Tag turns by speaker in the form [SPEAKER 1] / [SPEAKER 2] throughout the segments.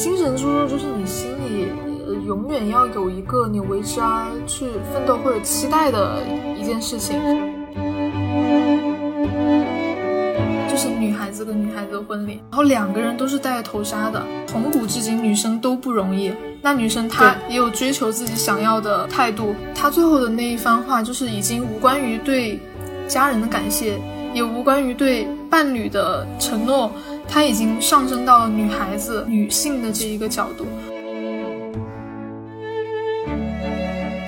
[SPEAKER 1] 精神支柱就是你心里呃永远要有一个你为之而去奋斗或者期待的一件事情。就是女孩子跟女孩子的婚礼，然后两个人都是戴头纱的，从古至今女生都不容易。那女生她也有追求自己想要的态度，她最后的那一番话就是已经无关于对家人的感谢，也无关于对伴侣的承诺。它已经上升到了女孩子、女性的这一个角度。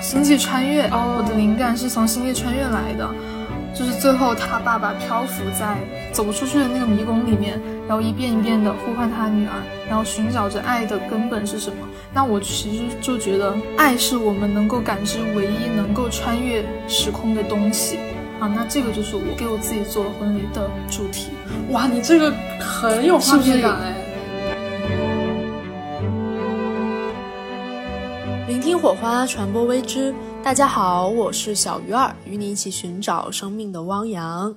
[SPEAKER 1] 星际穿越，哦我的灵感是从星际穿越来的，就是最后他爸爸漂浮在走出去的那个迷宫里面，然后一遍一遍的呼唤他女儿，然后寻找着爱的根本是什么。那我其实就觉得，爱是我们能够感知唯一能够穿越时空的东西。那这个就是我给我自己做婚礼的主题。
[SPEAKER 2] 哇，你这个很有画面感哎！
[SPEAKER 3] 聆听火花，传播微知。大家好，我是小鱼儿，与你一起寻找生命的汪洋。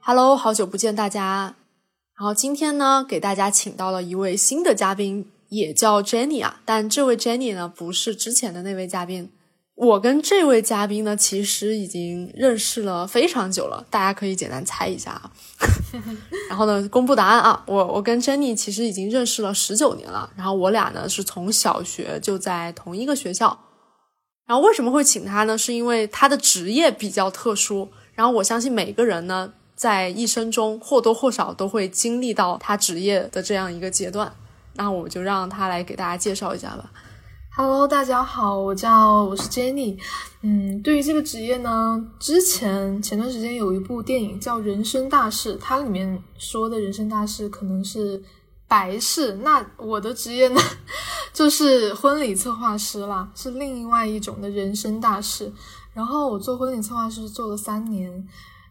[SPEAKER 3] Hello，好久不见大家。然后今天呢，给大家请到了一位新的嘉宾，也叫 Jenny 啊。但这位 Jenny 呢，不是之前的那位嘉宾。我跟这位嘉宾呢，其实已经认识了非常久了，大家可以简单猜一下啊。然后呢，公布答案啊，我我跟 Jenny 其实已经认识了十九年了，然后我俩呢是从小学就在同一个学校。然后为什么会请他呢？是因为他的职业比较特殊，然后我相信每个人呢在一生中或多或少都会经历到他职业的这样一个阶段。那我就让他来给大家介绍一下吧。
[SPEAKER 1] Hello，大家好，我叫我是 Jenny。嗯，对于这个职业呢，之前前段时间有一部电影叫《人生大事》，它里面说的人生大事可能是白事。那我的职业呢，就是婚礼策划师啦，是另外一种的人生大事。然后我做婚礼策划师做了三年，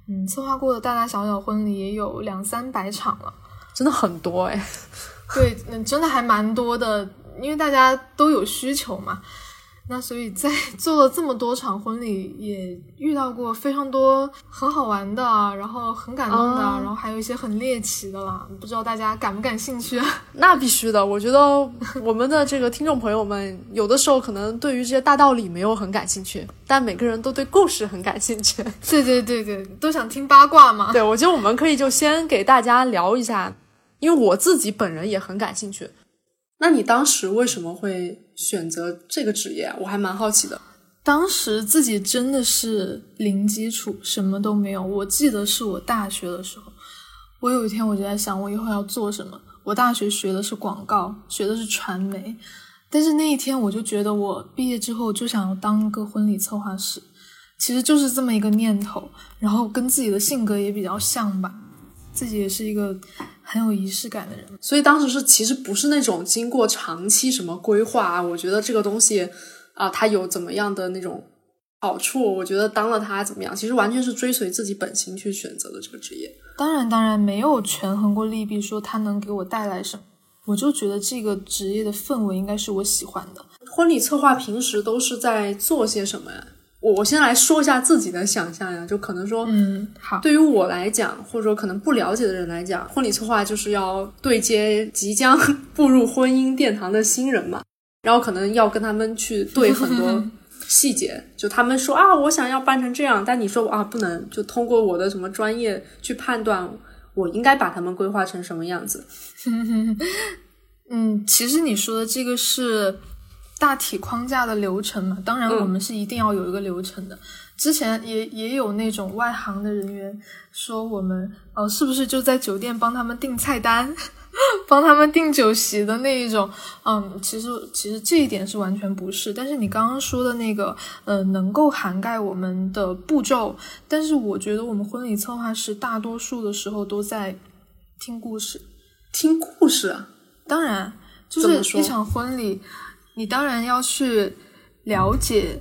[SPEAKER 1] 嗯，策划过的大大小小婚礼也有两三百场了，
[SPEAKER 3] 真的很多哎。
[SPEAKER 1] 对，嗯，真的还蛮多的。因为大家都有需求嘛，那所以在 做了这么多场婚礼，也遇到过非常多很好玩的，然后很感动的，然后还有一些很猎奇的啦。不知道大家感不感兴趣？
[SPEAKER 3] 那必须的，我觉得我们的这个听众朋友们，有的时候可能对于这些大道理没有很感兴趣，但每个人都对故事很感兴趣。
[SPEAKER 1] 对对对对，都想听八卦嘛。
[SPEAKER 3] 对，我觉得我们可以就先给大家聊一下，因为我自己本人也很感兴趣。那你当时为什么会选择这个职业？我还蛮好奇的。
[SPEAKER 1] 当时自己真的是零基础，什么都没有。我记得是我大学的时候，我有一天我就在想，我以后要做什么。我大学学的是广告，学的是传媒，但是那一天我就觉得，我毕业之后就想要当一个婚礼策划师，其实就是这么一个念头。然后跟自己的性格也比较像吧，自己也是一个。很有仪式感的人，
[SPEAKER 3] 所以当时是其实不是那种经过长期什么规划啊，我觉得这个东西啊，它有怎么样的那种好处，我觉得当了它怎么样，其实完全是追随自己本心去选择的这个职业。
[SPEAKER 1] 当然，当然没有权衡过利弊，说它能给我带来什么，我就觉得这个职业的氛围应该是我喜欢的。
[SPEAKER 3] 婚礼策划平时都是在做些什么呀？我我先来说一下自己的想象呀，就可能说，
[SPEAKER 1] 嗯，好，
[SPEAKER 3] 对于我来讲，或者说可能不了解的人来讲，婚礼策划就是要对接即将 步入婚姻殿堂的新人嘛，然后可能要跟他们去对很多 细节，就他们说啊，我想要办成这样，但你说啊不能，就通过我的什么专业去判断，我应该把他们规划成什么样子。
[SPEAKER 1] 嗯，其实你说的这个是。大体框架的流程嘛，当然我们是一定要有一个流程的。之前也也有那种外行的人员说我们，呃，是不是就在酒店帮他们订菜单，帮他们订酒席的那一种？嗯，其实其实这一点是完全不是。但是你刚刚说的那个，呃，能够涵盖我们的步骤。但是我觉得我们婚礼策划师大多数的时候都在听故事，
[SPEAKER 3] 听故事。
[SPEAKER 1] 当然，就是一场婚礼。你当然要去了解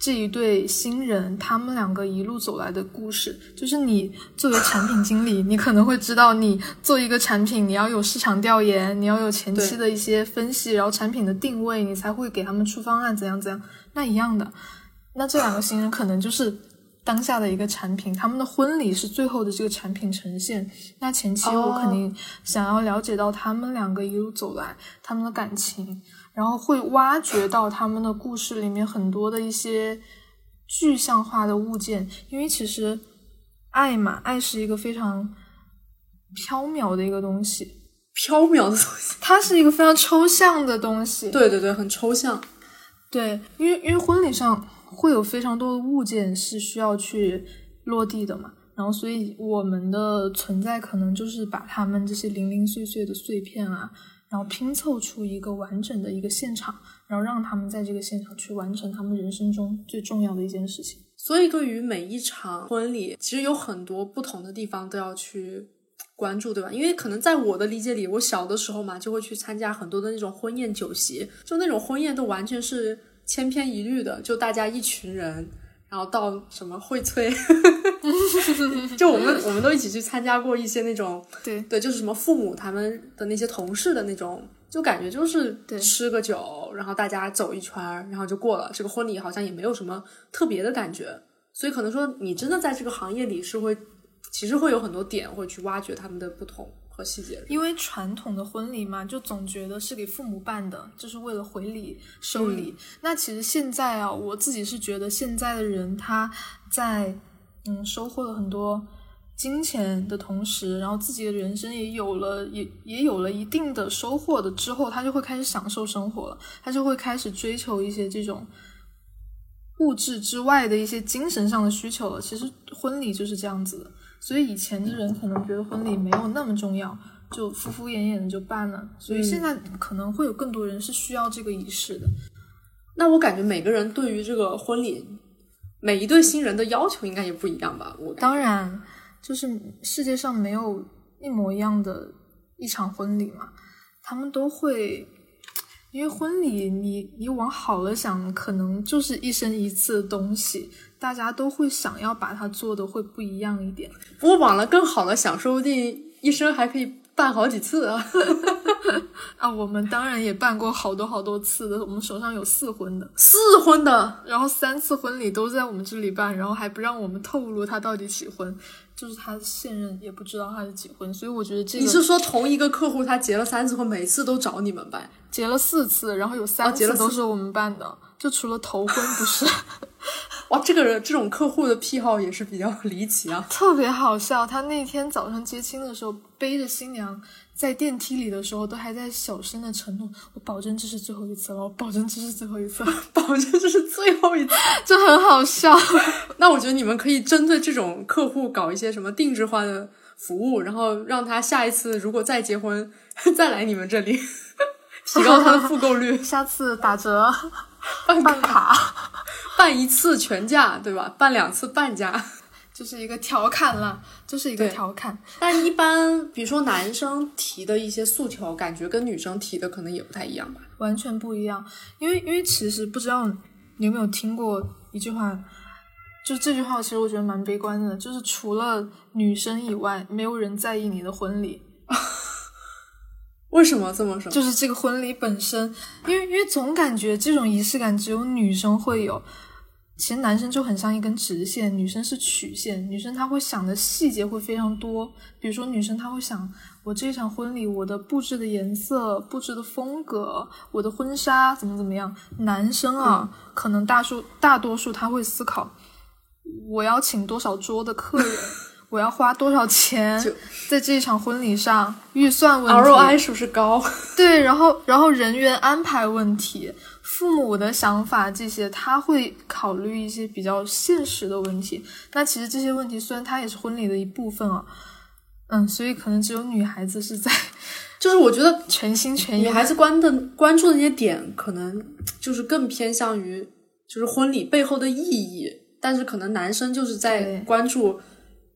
[SPEAKER 1] 这一对新人，他们两个一路走来的故事。就是你作为产品经理，你可能会知道，你做一个产品，你要有市场调研，你要有前期的一些分析，然后产品的定位，你才会给他们出方案，怎样怎样。那一样的，那这两个新人可能就是当下的一个产品，他们的婚礼是最后的这个产品呈现。那前期我肯定想要了解到他们两个一路走来他们的感情，然后会挖掘到他们的故事里面很多的一些具象化的物件，因为其实爱嘛，爱是一个非常缥缈的一个东西，
[SPEAKER 3] 缥缈的东西，
[SPEAKER 1] 它是一个非常抽象的东西。
[SPEAKER 3] 对对对，很抽象。
[SPEAKER 1] 对，因为因为婚礼上会有非常多的物件是需要去落地的嘛，然后所以我们的存在可能就是把他们这些零零碎碎的碎片啊，然后拼凑出一个完整的一个现场，然后让他们在这个现场去完成他们人生中最重要的一件事情。
[SPEAKER 3] 所以对于每一场婚礼，其实有很多不同的地方都要去关注，对吧？因为可能在我的理解里，我小的时候嘛，就会去参加很多的那种婚宴酒席，就那种婚宴都完全是千篇一律的，就大家一群人，然后到什么荟萃，就我们我们都一起去参加过一些那种，
[SPEAKER 1] 对
[SPEAKER 3] 对，就是什么父母他们的那些同事的那种，就感觉就是
[SPEAKER 1] 对
[SPEAKER 3] 吃个酒，然后大家走一圈，然后就过了。这个婚礼好像也没有什么特别的感觉，所以可能说你真的在这个行业里是会，其实会有很多点会去挖掘他们的不同和细节的。
[SPEAKER 1] 因为传统的婚礼嘛，就总觉得是给父母办的，就是为了回礼收礼。那其实现在啊，我自己是觉得现在的人他在嗯收获了很多金钱的同时，然后自己的人生也有了也也有了一定的收获的之后，他就会开始享受生活了，他就会开始追求一些这种。物质之外的一些精神上的需求了，其实婚礼就是这样子的。所以以前的人可能觉得婚礼没有那么重要，就敷敷衍衍的就办了。所以现在可能会有更多人是需要这个仪式的。
[SPEAKER 3] 那我感觉每个人对于这个婚礼，每一对新人的要求应该也不一样吧？我
[SPEAKER 1] 当然，就是世界上没有一模一样的一场婚礼嘛，他们都会。因为婚礼你，你往好了想，可能就是一生一次的东西，大家都会想要把它做的会不一样一点。
[SPEAKER 3] 不过往了更好的想，说不定一生还可以办好几次啊！
[SPEAKER 1] 啊，我们当然也办过好多好多次的，我们手上有四婚的，
[SPEAKER 3] 四婚的，
[SPEAKER 1] 然后三次婚礼都在我们这里办，然后还不让我们透露他到底几婚，就是他的现任也不知道他是几婚，所以我觉得这个
[SPEAKER 3] 你是说同一个客户他结了三次婚，每次都找你们办？
[SPEAKER 1] 结了四次，然后有三次都是我们办的，就除了头婚不是，
[SPEAKER 3] 哇，这个人这种客户的癖好也是比较 离奇啊！
[SPEAKER 1] 特别好笑。他那天早上接亲的时候，背着新娘在电梯里的时候，都还在小声的承诺：“我保证这是最后一次了，我保证这是最后一次了。
[SPEAKER 3] 保证这是最后一次。”
[SPEAKER 1] 就很好笑。
[SPEAKER 3] 那我觉得你们可以针对这种客户搞一些什么定制化的服务，然后让他下一次如果再结婚 再来你们这里，提高他的复购率，
[SPEAKER 1] 下次打折
[SPEAKER 3] 办
[SPEAKER 1] 办卡，
[SPEAKER 3] 办一次全价，对吧？办两次半价。
[SPEAKER 1] 就是一个调侃了，就是一个调侃。
[SPEAKER 3] 但一般，比如说男生提的一些诉求，感觉跟女生提的可能也不太一样吧？
[SPEAKER 1] 完全不一样。因为因为其实不知道你有没有听过一句话，就这句话其实我觉得蛮悲观的，就是除了女生以外，没有人在意你的婚礼，
[SPEAKER 3] 为什么这么说？
[SPEAKER 1] 就是这个婚礼本身，因为因为总感觉这种仪式感只有女生会有。其实男生就很像一根直线，女生是曲线。女生她会想的细节会非常多，比如说女生她会想，我这场婚礼我的布置的颜色、布置的风格、我的婚纱怎么怎么样。男生啊，可能大数大多数他会思考，我要请多少桌的客人，我要花多少钱在这一场婚礼上，预算问题
[SPEAKER 3] ROI 是不是高？
[SPEAKER 1] 对，然后然后人员安排问题，父母的想法这些，他会考虑一些比较现实的问题。那其实这些问题虽然它也是婚礼的一部分啊，嗯，所以可能只有女孩子是在
[SPEAKER 3] 就是我觉得
[SPEAKER 1] 全心全意
[SPEAKER 3] 女孩子关的关注的那些点，可能就是更偏向于就是婚礼背后的意义，但是可能男生就是在关注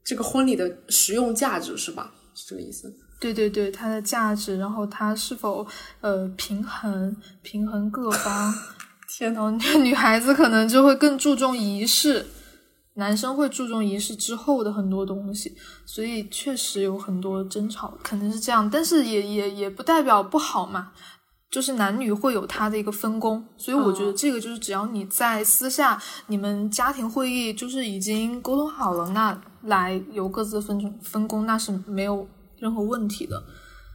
[SPEAKER 3] 这个婚礼的实用价值，是吧？是这个意思？
[SPEAKER 1] 对对对，它的价值，然后它是否呃平衡平衡各方，
[SPEAKER 3] 天
[SPEAKER 1] 然后女孩子可能就会更注重仪式，男生会注重仪式之后的很多东西，所以确实有很多争吵，可能是这样，但是也也也不代表不好嘛。就是男女会有他的一个分工，所以我觉得这个就是只要你在私下你们家庭会议就是已经沟通好了，那来由各自分分工，那是没有任何问题的。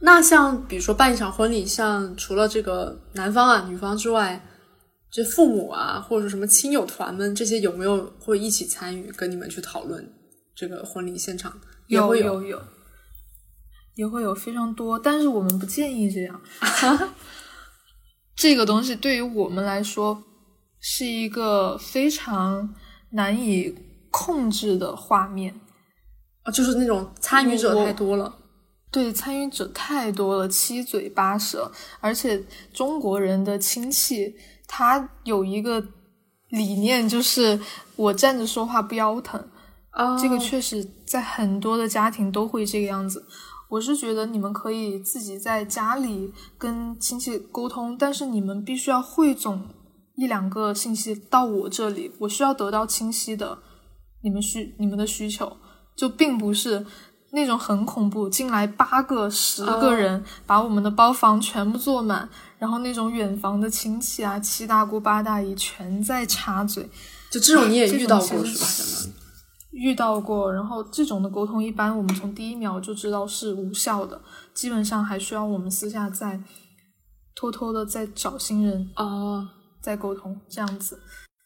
[SPEAKER 3] 那像比如说办一场婚礼，像除了这个男方啊、女方之外，就父母啊，或者什么亲友团们这些有没有会一起参与，跟你们去讨论这个婚礼现场？
[SPEAKER 1] 有
[SPEAKER 3] 有
[SPEAKER 1] 有，也会有非常多，但是我们不建议这样。这个东西对于我们来说是一个非常难以控制的画面
[SPEAKER 3] 啊，就是那种参与者太多了。
[SPEAKER 1] 对，参与者太多了，七嘴八舌，而且中国人的亲戚他有一个理念，就是我站着说话不腰疼。
[SPEAKER 3] 啊，
[SPEAKER 1] 这个确实在很多的家庭都会这个样子。我是觉得你们可以自己在家里跟亲戚沟通，但是你们必须要汇总一两个信息到我这里，我需要得到清晰的你们需你们的需求，就并不是。那种很恐怖，进来八个、十个人，把我们的包房全部坐满，然后那种远房的亲戚啊，七大姑八大姨全在插嘴，
[SPEAKER 3] 就这种你也遇到过是吧？相当于
[SPEAKER 1] 遇到过，然后这种的沟通一般我们从第一秒就知道是无效的，基本上还需要我们私下再偷偷的再找新人
[SPEAKER 3] 哦，
[SPEAKER 1] 再沟通这样子，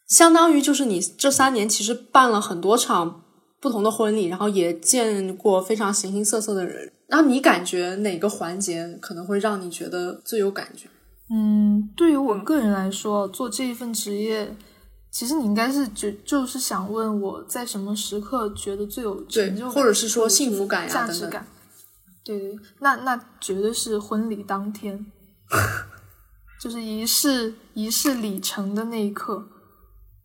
[SPEAKER 3] 相当于就是你这三年其实办了很多场。不同的婚礼，然后也见过非常形形色色的人。然后你感觉哪个环节可能会让你觉得最有感觉？
[SPEAKER 1] 嗯，对于我个人来说，做这一份职业，其实你应该是就就是想问我在什么时刻觉得最有成就感，
[SPEAKER 3] 或者是说幸福感呀、
[SPEAKER 1] 价值感。对对，那那绝对是婚礼当天，就是仪式仪式礼成的那一刻。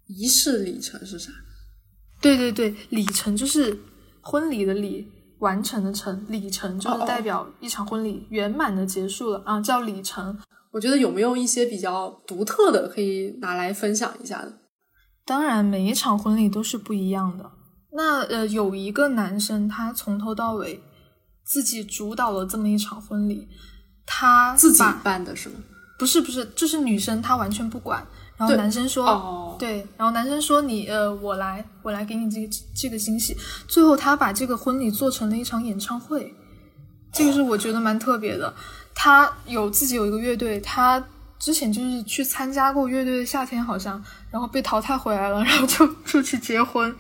[SPEAKER 3] 仪式礼成是啥？
[SPEAKER 1] 对对对，礼成就是婚礼的礼，完成的成，礼成就是代表一场婚礼圆满的结束了啊，叫礼成。
[SPEAKER 3] 我觉得有没有一些比较独特的可以拿来分享一下的？
[SPEAKER 1] 当然，每一场婚礼都是不一样的。那呃，有一个男生，他从头到尾自己主导了这么一场婚礼，他
[SPEAKER 3] 自己办的是吗？
[SPEAKER 1] 不是不是，就是女生她完全不管。然后男生说，对，然后男生说你呃，我来，我来给你这个这个惊喜。最后他把这个婚礼做成了一场演唱会，这个是我觉得蛮特别的。他有自己有一个乐队，他之前就是去参加过乐队的夏天，好像，然后被淘汰回来了，然后就出去结婚。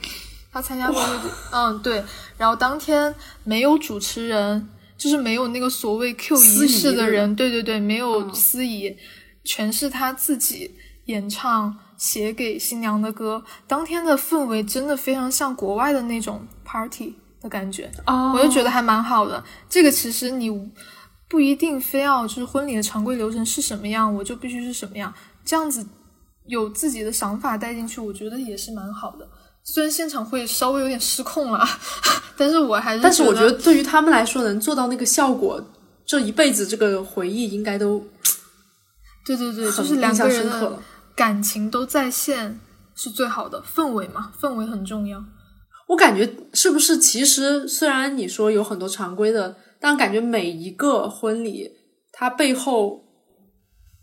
[SPEAKER 1] 他参加过乐队，嗯，对。然后当天没有主持人，就是没有那个所谓 Q 仪式的人，对对对，没有司仪，全是他自己。演唱写给新娘的歌，当天的氛围真的非常像国外的那种 party 的感觉，我就觉得还蛮好的。这个其实你不一定非要就是婚礼的常规流程是什么样，我就必须是什么样，这样子有自己的想法带进去，我觉得也是蛮好的。虽然现场会稍微有点失控了，但是我还是
[SPEAKER 3] 但是我觉得对于他们来说，能做到那个效果，这一辈子这个回忆应该都
[SPEAKER 1] 对对对，就是两个人的。感情都在线是最好的氛围嘛？氛围很重要。
[SPEAKER 3] 我感觉是不是？其实虽然你说有很多常规的，但感觉每一个婚礼它背后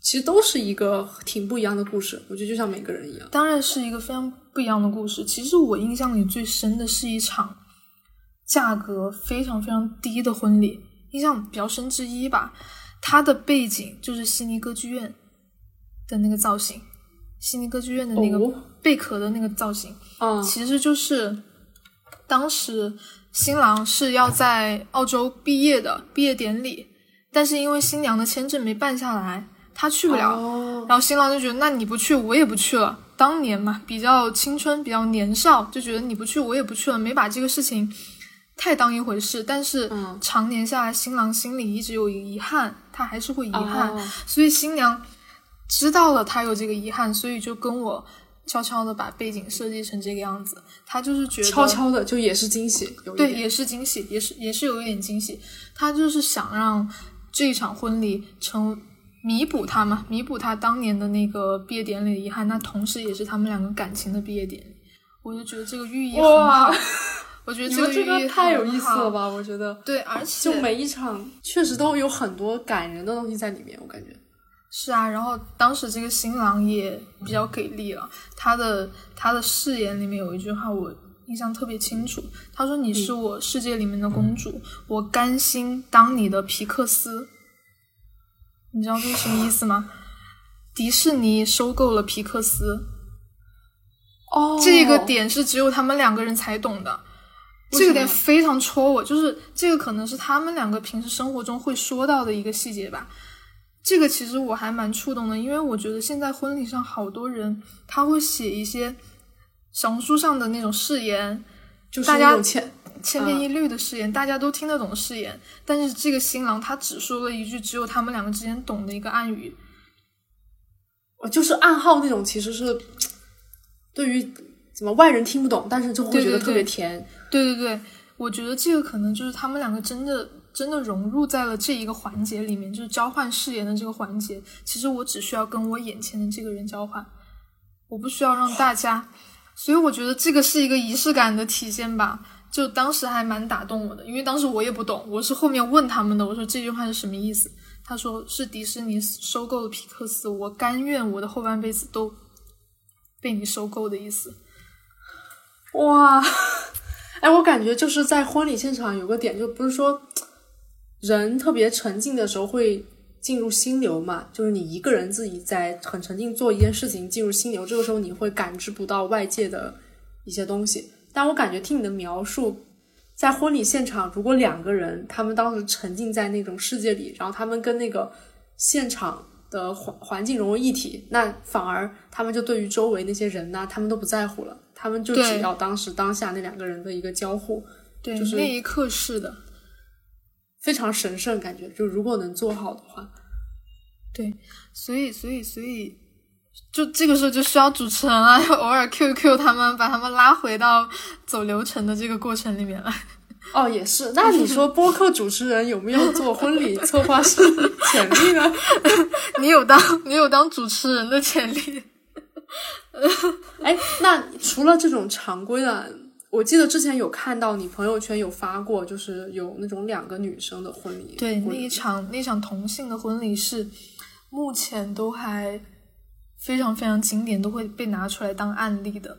[SPEAKER 3] 其实都是一个挺不一样的故事。我觉得就像每个人一样，
[SPEAKER 1] 当然是一个非常不一样的故事。其实我印象里最深的是一场价格非常非常低的婚礼，印象比较深之一吧。它的背景就是悉尼歌剧院的那个造型。悉尼歌剧院的那个贝壳的那个造型，其实就是当时新郎是要在澳洲毕业的毕业典礼，但是因为新娘的签证没办下来，他去不了。然后新郎就觉得，那你不去，我也不去了。当年嘛，比较青春，比较年少，就觉得你不去，我也不去了，没把这个事情太当一回事。但是常年下来，新郎心里一直有遗憾，他还是会遗憾，所以新娘。知道了他有这个遗憾，所以就跟我悄悄的把背景设计成这个样子。他就是觉得
[SPEAKER 3] 悄悄的就也是惊喜，
[SPEAKER 1] 对，也是惊喜，也是也是有一点惊喜。他就是想让这一场婚礼成弥补他嘛，弥补他当年的那个毕业典礼的遗憾。那同时也是他们两个感情的毕业典礼。我就觉得这个寓意很好。我觉得这个
[SPEAKER 3] 这个太有意思了吧？我觉得
[SPEAKER 1] 对，而且
[SPEAKER 3] 就每一场确实都有很多感人的东西在里面，我感觉。
[SPEAKER 1] 是啊，然后当时这个新郎也比较给力了，他的他的誓言里面有一句话我印象特别清楚，他说：“你是我世界里面的公主，我甘心当你的皮克斯。”你知道这是什么意思吗？迪士尼收购了皮克斯，
[SPEAKER 3] 哦，
[SPEAKER 1] 这个点是只有他们两个人才懂的，这个点非常戳我，就是这个可能是他们两个平时生活中会说到的一个细节吧。这个其实我还蛮触动的，因为我觉得现在婚礼上好多人他会写一些小红书上的那种誓言，
[SPEAKER 3] 就是
[SPEAKER 1] 大家
[SPEAKER 3] 千
[SPEAKER 1] 千篇一律的誓言，大家都听得懂的誓言，但是这个新郎他只说了一句只有他们两个之间懂的一个暗语，
[SPEAKER 3] 就是暗号那种，其实是对于怎么外人听不懂，但是就会觉得特别甜。
[SPEAKER 1] 对对对，我觉得这个可能就是他们两个真的。真的融入在了这一个环节里面，就是交换誓言的这个环节。其实我只需要跟我眼前的这个人交换，我不需要让大家。所以我觉得这个是一个仪式感的体现吧。就当时还蛮打动我的，因为当时我也不懂，我是后面问他们的。我说这句话是什么意思？他说是迪士尼收购了皮克斯，我甘愿我的后半辈子都被你收购的意思。
[SPEAKER 3] 哇，哎，我感觉就是在婚礼现场有个点，就不是说。人特别沉静的时候会进入心流嘛，就是你一个人自己在很沉静做一件事情，进入心流，这个时候你会感知不到外界的一些东西。但我感觉听你的描述，在婚礼现场，如果两个人他们当时沉浸在那种世界里，然后他们跟那个现场的环环境融为一体，那反而他们就对于周围那些人呢，他们都不在乎了，他们就只要当时当下那两个人的一个交互，
[SPEAKER 1] 对，
[SPEAKER 3] 就是
[SPEAKER 1] 那一刻是的。
[SPEAKER 3] 非常神圣，感觉就如果能做好的话，
[SPEAKER 1] 对，所以所以所以，就这个时候就需要主持人啊，偶尔 Q Q 他们，把他们拉回到走流程的这个过程里面来。
[SPEAKER 3] 哦，也是。那你说播客主持人有没有做婚礼 策划师潜力呢？
[SPEAKER 1] 你有当你有当主持人的潜力。
[SPEAKER 3] 哎，那除了这种常规的。我记得之前有看到你朋友圈有发过，就是有那种两个女生的婚礼。
[SPEAKER 1] 对，那一场那场同性的婚礼是目前都还非常非常经典，都会被拿出来当案例的。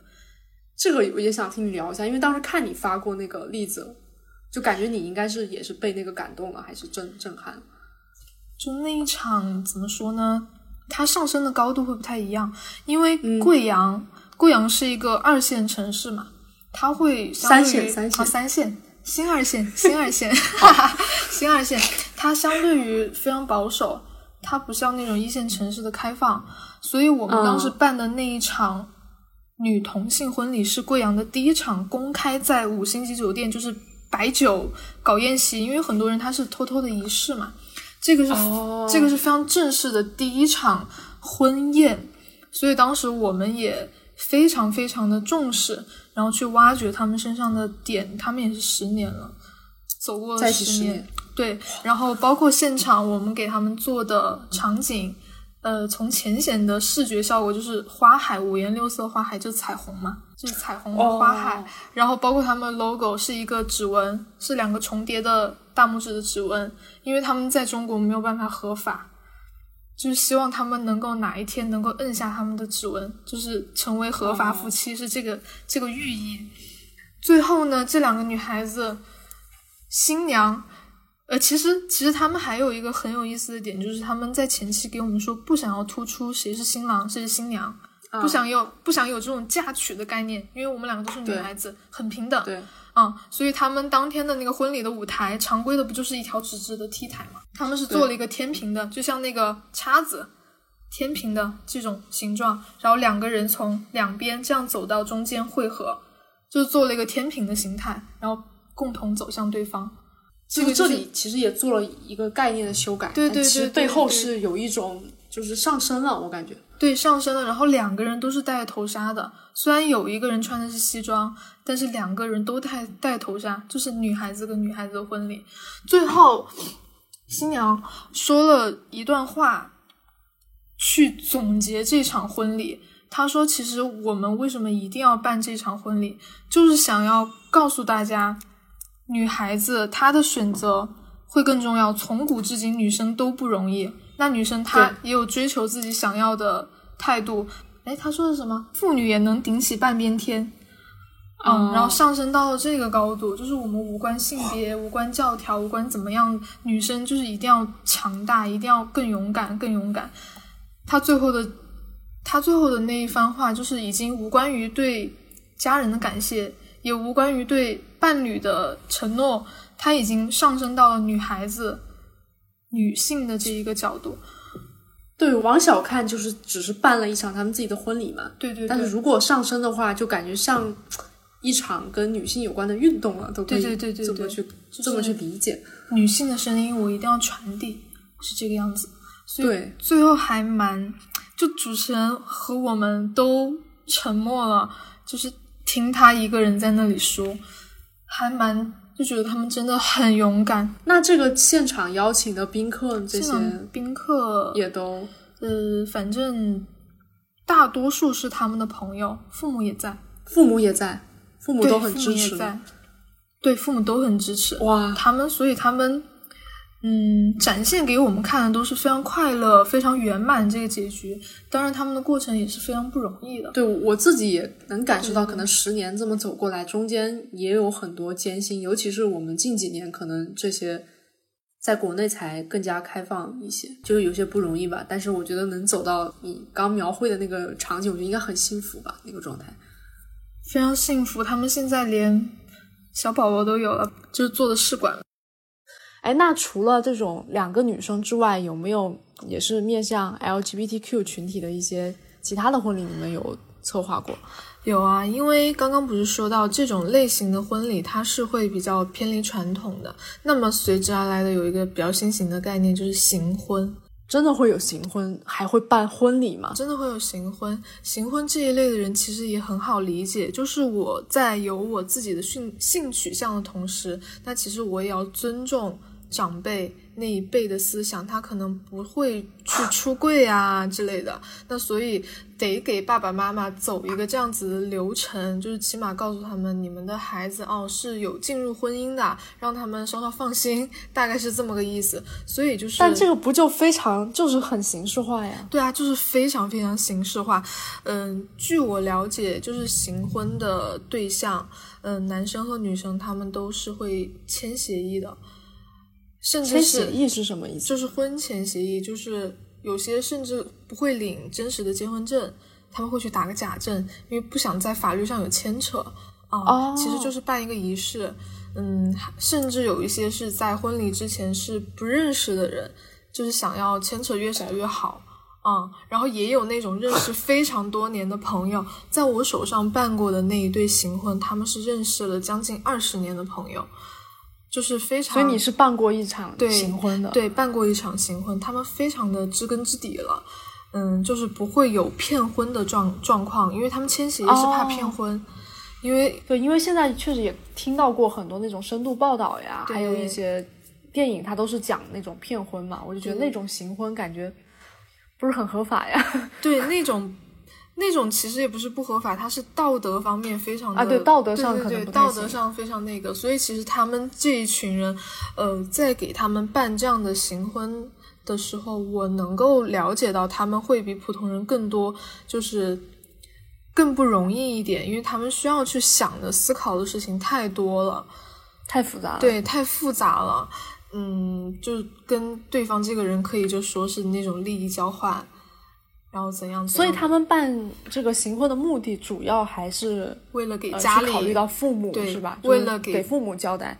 [SPEAKER 3] 这个我也想听你聊一下，因为当时看你发过那个例子，就感觉你应该是也是被那个感动了，还是震震撼？
[SPEAKER 1] 就那一场怎么说呢？它上升的高度会不太一样，因为贵阳贵阳是一个二线城市嘛。它会
[SPEAKER 3] 三线三线。
[SPEAKER 1] 三线。新二线 新二线。新二线，它相对于非常保守，它不像那种一线城市的开放，所以我们当时办的那一场女同性婚礼是贵阳的第一场公开在五星级酒店就是摆酒搞宴席，因为很多人他是偷偷的仪式嘛，这个是这个是非常正式的第一场婚宴，所以当时我们也非常非常的重视。然后去挖掘他们身上的点，他们也是十年了，走过了十
[SPEAKER 3] 年，
[SPEAKER 1] 对。然后包括现场我们给他们做的场景，呃，从浅显的视觉效果就是花海五颜六色花海，就是彩虹嘛，就是彩虹的花海。然后包括他们 logo 是一个指纹，是两个重叠的大拇指的指纹，因为他们在中国没有办法合法。就是希望他们能够哪一天能够摁下他们的指纹，就是成为合法夫妻，是这个这个寓意。最后呢，这两个女孩子，新娘，呃，其实其实他们还有一个很有意思的点，就是他们在前期给我们说不想要突出谁是新郎谁是新娘，不想有不想有这种嫁娶的概念，因为我们两个都是女孩子，很平等。
[SPEAKER 3] 对。
[SPEAKER 1] 嗯，所以他们当天的那个婚礼的舞台，常规的不就是一条直直的 T 台吗？他们是做了一个天平的，就像那个叉子，天平的这种形状，然后两个人从两边这样走到中间汇合，就是做了一个天平的形态，然后共同走向对方。这个
[SPEAKER 3] 这里其实也做了一个概念的修改，
[SPEAKER 1] 对对对，
[SPEAKER 3] 其实背后是有一种就是上升了，我感觉。
[SPEAKER 1] 对，上身了，然后两个人都是戴头纱的，虽然有一个人穿的是西装，但是两个人都戴戴头纱，就是女孩子跟女孩子的婚礼。最后，新娘说了一段话，去总结这场婚礼。她说：“其实我们为什么一定要办这场婚礼，就是想要告诉大家，女孩子她的选择会更重要。从古至今，女生都不容易。”那女生她也有追求自己想要的态度。哎，她说的什么？妇女也能顶起半边天。嗯，然后上升到了这个高度，就是我们无关性别、无关教条、无关怎么样，女生就是一定要强大，一定要更勇敢、更勇敢。他最后的，他最后的那一番话，就是已经无关于对家人的感谢，也无关于对伴侣的承诺，他已经上升到了女孩子、女性的这一个角度。
[SPEAKER 3] 对，往小看就是只是办了一场他们自己的婚礼嘛。
[SPEAKER 1] 对对。
[SPEAKER 3] 但是如果上升的话，就感觉像。一场跟女性有关的运动了，都可以这么去这么去理解。
[SPEAKER 1] 女性的声音我一定要传递，是这个样子。
[SPEAKER 3] 对，
[SPEAKER 1] 最后还蛮，就主持人和我们都沉默了，就是听他一个人在那里说，还蛮就觉得他们真的很勇敢。
[SPEAKER 3] 那这个现场邀请的宾客这些
[SPEAKER 1] 宾客
[SPEAKER 3] 也都
[SPEAKER 1] 呃，反正大多数是他们的朋友，父母也在，
[SPEAKER 3] 父母也在。父母都很支持，
[SPEAKER 1] 对父母都很支持
[SPEAKER 3] 哇！
[SPEAKER 1] 他们所以他们嗯，展现给我们看的都是非常快乐、非常圆满这个结局。当然，他们的过程也是非常不容易的。
[SPEAKER 3] 对我自己也能感受到，可能十年这么走过来，中间也有很多艰辛。尤其是我们近几年，可能这些在国内才更加开放一些，就是有些不容易吧。但是我觉得能走到你刚描绘的那个场景，我觉得应该很幸福吧，那个状态。
[SPEAKER 1] 非常幸福，他们现在连小宝宝都有了，就是做的试管。
[SPEAKER 3] 哎，那除了这种两个女生之外，有没有也是面向 LGBTQ 群体的一些其他的婚礼？你们有策划过？
[SPEAKER 1] 有啊，因为刚刚不是说到这种类型的婚礼，它是会比较偏离传统的，那么随之而来的有一个比较新型的概念，就是行婚。
[SPEAKER 3] 真的会有行婚，还会办婚礼吗？
[SPEAKER 1] 真的会有行婚，行婚这一类的人其实也很好理解，就是我在有我自己的性性取向的同时，那其实我也要尊重长辈。那一辈的思想，他可能不会去出柜啊之类的，那所以得给爸爸妈妈走一个这样子的流程，就是起码告诉他们，你们的孩子哦是有进入婚姻的，让他们稍稍放心，大概是这么个意思。所以就是，
[SPEAKER 3] 但这个不就非常就是很形式化呀？
[SPEAKER 1] 对啊，就是非常非常形式化。嗯，据我了解，就是行婚的对象，嗯，男生和女生他们都是会签协议的。甚至是
[SPEAKER 3] 协议是什么意思？
[SPEAKER 1] 就是婚前协议，就是有些甚至不会领真实的结婚证，他们会去打个假证，因为不想在法律上有牵扯啊。哦，其实就是办一个仪式。嗯，甚至有一些是在婚礼之前是不认识的人，就是想要牵扯越少越好啊。然后也有那种认识非常多年的朋友，在我手上办过的那一对行婚，他们是认识了将近二十年的朋友。就是非常，
[SPEAKER 3] 所以你是办过一场行婚的，
[SPEAKER 1] 对，办过一场行婚，他们非常的知根知底了，嗯，就是不会有骗婚的状状况，因为他们签协议是怕骗婚，因为
[SPEAKER 3] 对，因为现在确实也听到过很多那种深度报道呀，还有一些电影，它都是讲那种骗婚嘛，我就觉得那种行婚感觉不是很合法呀，
[SPEAKER 1] 对，那种。那种其实也不是不合法，它是道德方面非常的
[SPEAKER 3] 啊，对道德上
[SPEAKER 1] 可能道德上非常那个，所以其实他们这一群人，呃，在给他们办这样的行婚的时候，我能够了解到他们会比普通人更多，就是更不容易一点，因为他们需要去想的、思考的事情太多了，
[SPEAKER 3] 太复杂了，
[SPEAKER 1] 对，太复杂了，嗯，就跟对方这个人可以就说是那种利益交换。然后怎样？
[SPEAKER 3] 所以他们办这个行婚的目的，主要还是
[SPEAKER 1] 为了给家里
[SPEAKER 3] 考虑到父母，是吧？
[SPEAKER 1] 为了
[SPEAKER 3] 给父母交代，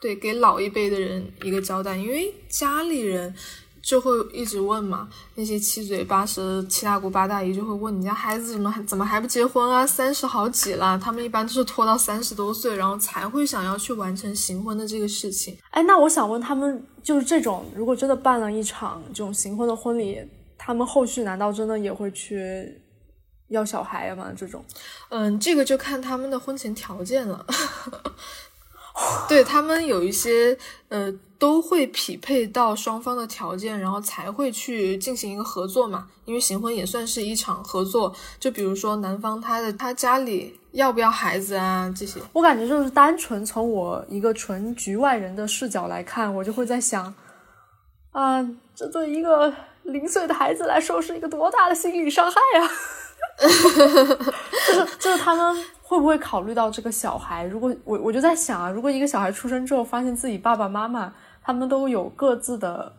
[SPEAKER 1] 对，给老一辈的人一个交代，因为家里人就会一直问嘛，那些七嘴八舌、七大姑八大姨就会问你家孩子怎么还怎么还不结婚啊？三十好几了，他们一般都是拖到三十多岁，然后才会想要去完成行婚的这个事情。
[SPEAKER 3] 哎，那我想问他们，就是这种如果真的办了一场这种行婚的婚礼。他们后续难道真的也会去要小孩吗？这种，
[SPEAKER 1] 嗯，这个就看他们的婚前条件了。对他们有一些，呃，都会匹配到双方的条件，然后才会去进行一个合作嘛。因为行婚也算是一场合作。就比如说男方他的他家里要不要孩子啊这些，
[SPEAKER 3] 我感觉就是单纯从我一个纯局外人的视角来看，我就会在想，啊，这对一个。零岁的孩子来说是一个多大的心理伤害啊！就是就是他们会不会考虑到这个小孩？如果我我就在想啊，如果一个小孩出生之后，发现自己爸爸妈妈他们都有各自的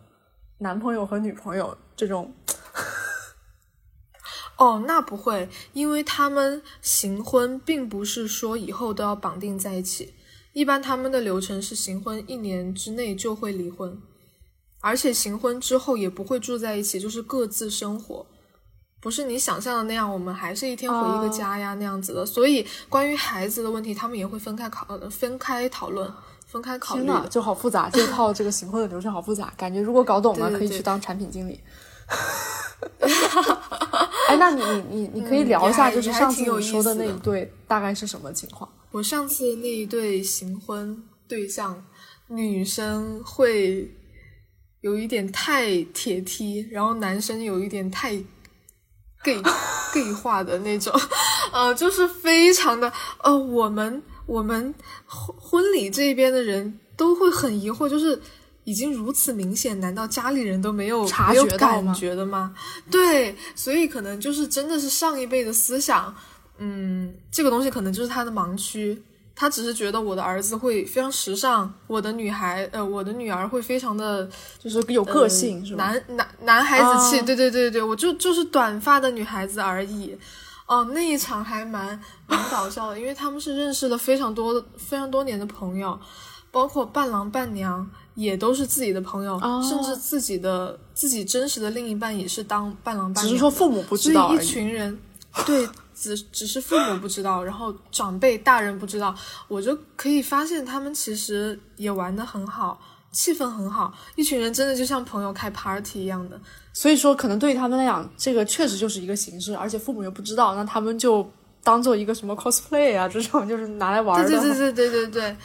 [SPEAKER 3] 男朋友和女朋友，这种
[SPEAKER 1] 哦，那不会，因为他们行婚并不是说以后都要绑定在一起，一般他们的流程是行婚一年之内就会离婚，而且行婚之后也不会住在一起，就是各自生活，不是你想象的那样，我们还是一天回一个家呀、那样子的。所以关于孩子的问题，他们也会分开考呃分开讨论、分开考虑
[SPEAKER 3] 天呐，
[SPEAKER 1] 的。
[SPEAKER 3] 就好复杂，这套这个行婚的流程好复杂，感觉如果搞懂了，
[SPEAKER 1] 对对对
[SPEAKER 3] 可以去当产品经理。哎，那你你你你可以聊一下，就是上次你说
[SPEAKER 1] 的
[SPEAKER 3] 那一对大概是什么情况？
[SPEAKER 1] 我上次那一对行婚对象，女生会有一点太铁梯，然后男生有一点太 gay gay 化的那种，呃，就是非常的呃，我们我们婚婚礼这边的人都会很疑惑，就是。已经如此明显，难道家里人都没有
[SPEAKER 3] 察觉到吗
[SPEAKER 1] 感觉的吗？对，所以可能就是真的是上一辈的思想，嗯，这个东西可能就是他的盲区。他只是觉得我的儿子会非常时尚，我的女孩呃，我的女儿会非常的
[SPEAKER 3] 就是有个性、
[SPEAKER 1] 呃
[SPEAKER 3] 是吧？
[SPEAKER 1] 男男男孩子气，
[SPEAKER 3] 哦
[SPEAKER 1] 对对对对，我就就是短发的女孩子而已。哦，那一场还蛮蛮搞笑的，因为他们是认识了非常多非常多年的朋友，包括伴郎伴娘也都是自己的朋友，
[SPEAKER 3] 哦
[SPEAKER 1] 甚至自己的自己真实的另一半也是当伴郎伴娘。
[SPEAKER 3] 只是说父母不知道而已。
[SPEAKER 1] 群人，对，只只是父母不知道，然后长辈大人不知道，我就可以发现他们其实也玩的很好，气氛很好，一群人真的就像朋友开 party 一样的。
[SPEAKER 3] 所以说，可能对于他们来讲，这个确实就是一个形式，而且父母又不知道，那他们就当做一个什么 cosplay 啊，这种就是拿来玩的。
[SPEAKER 1] 对对对对对对对，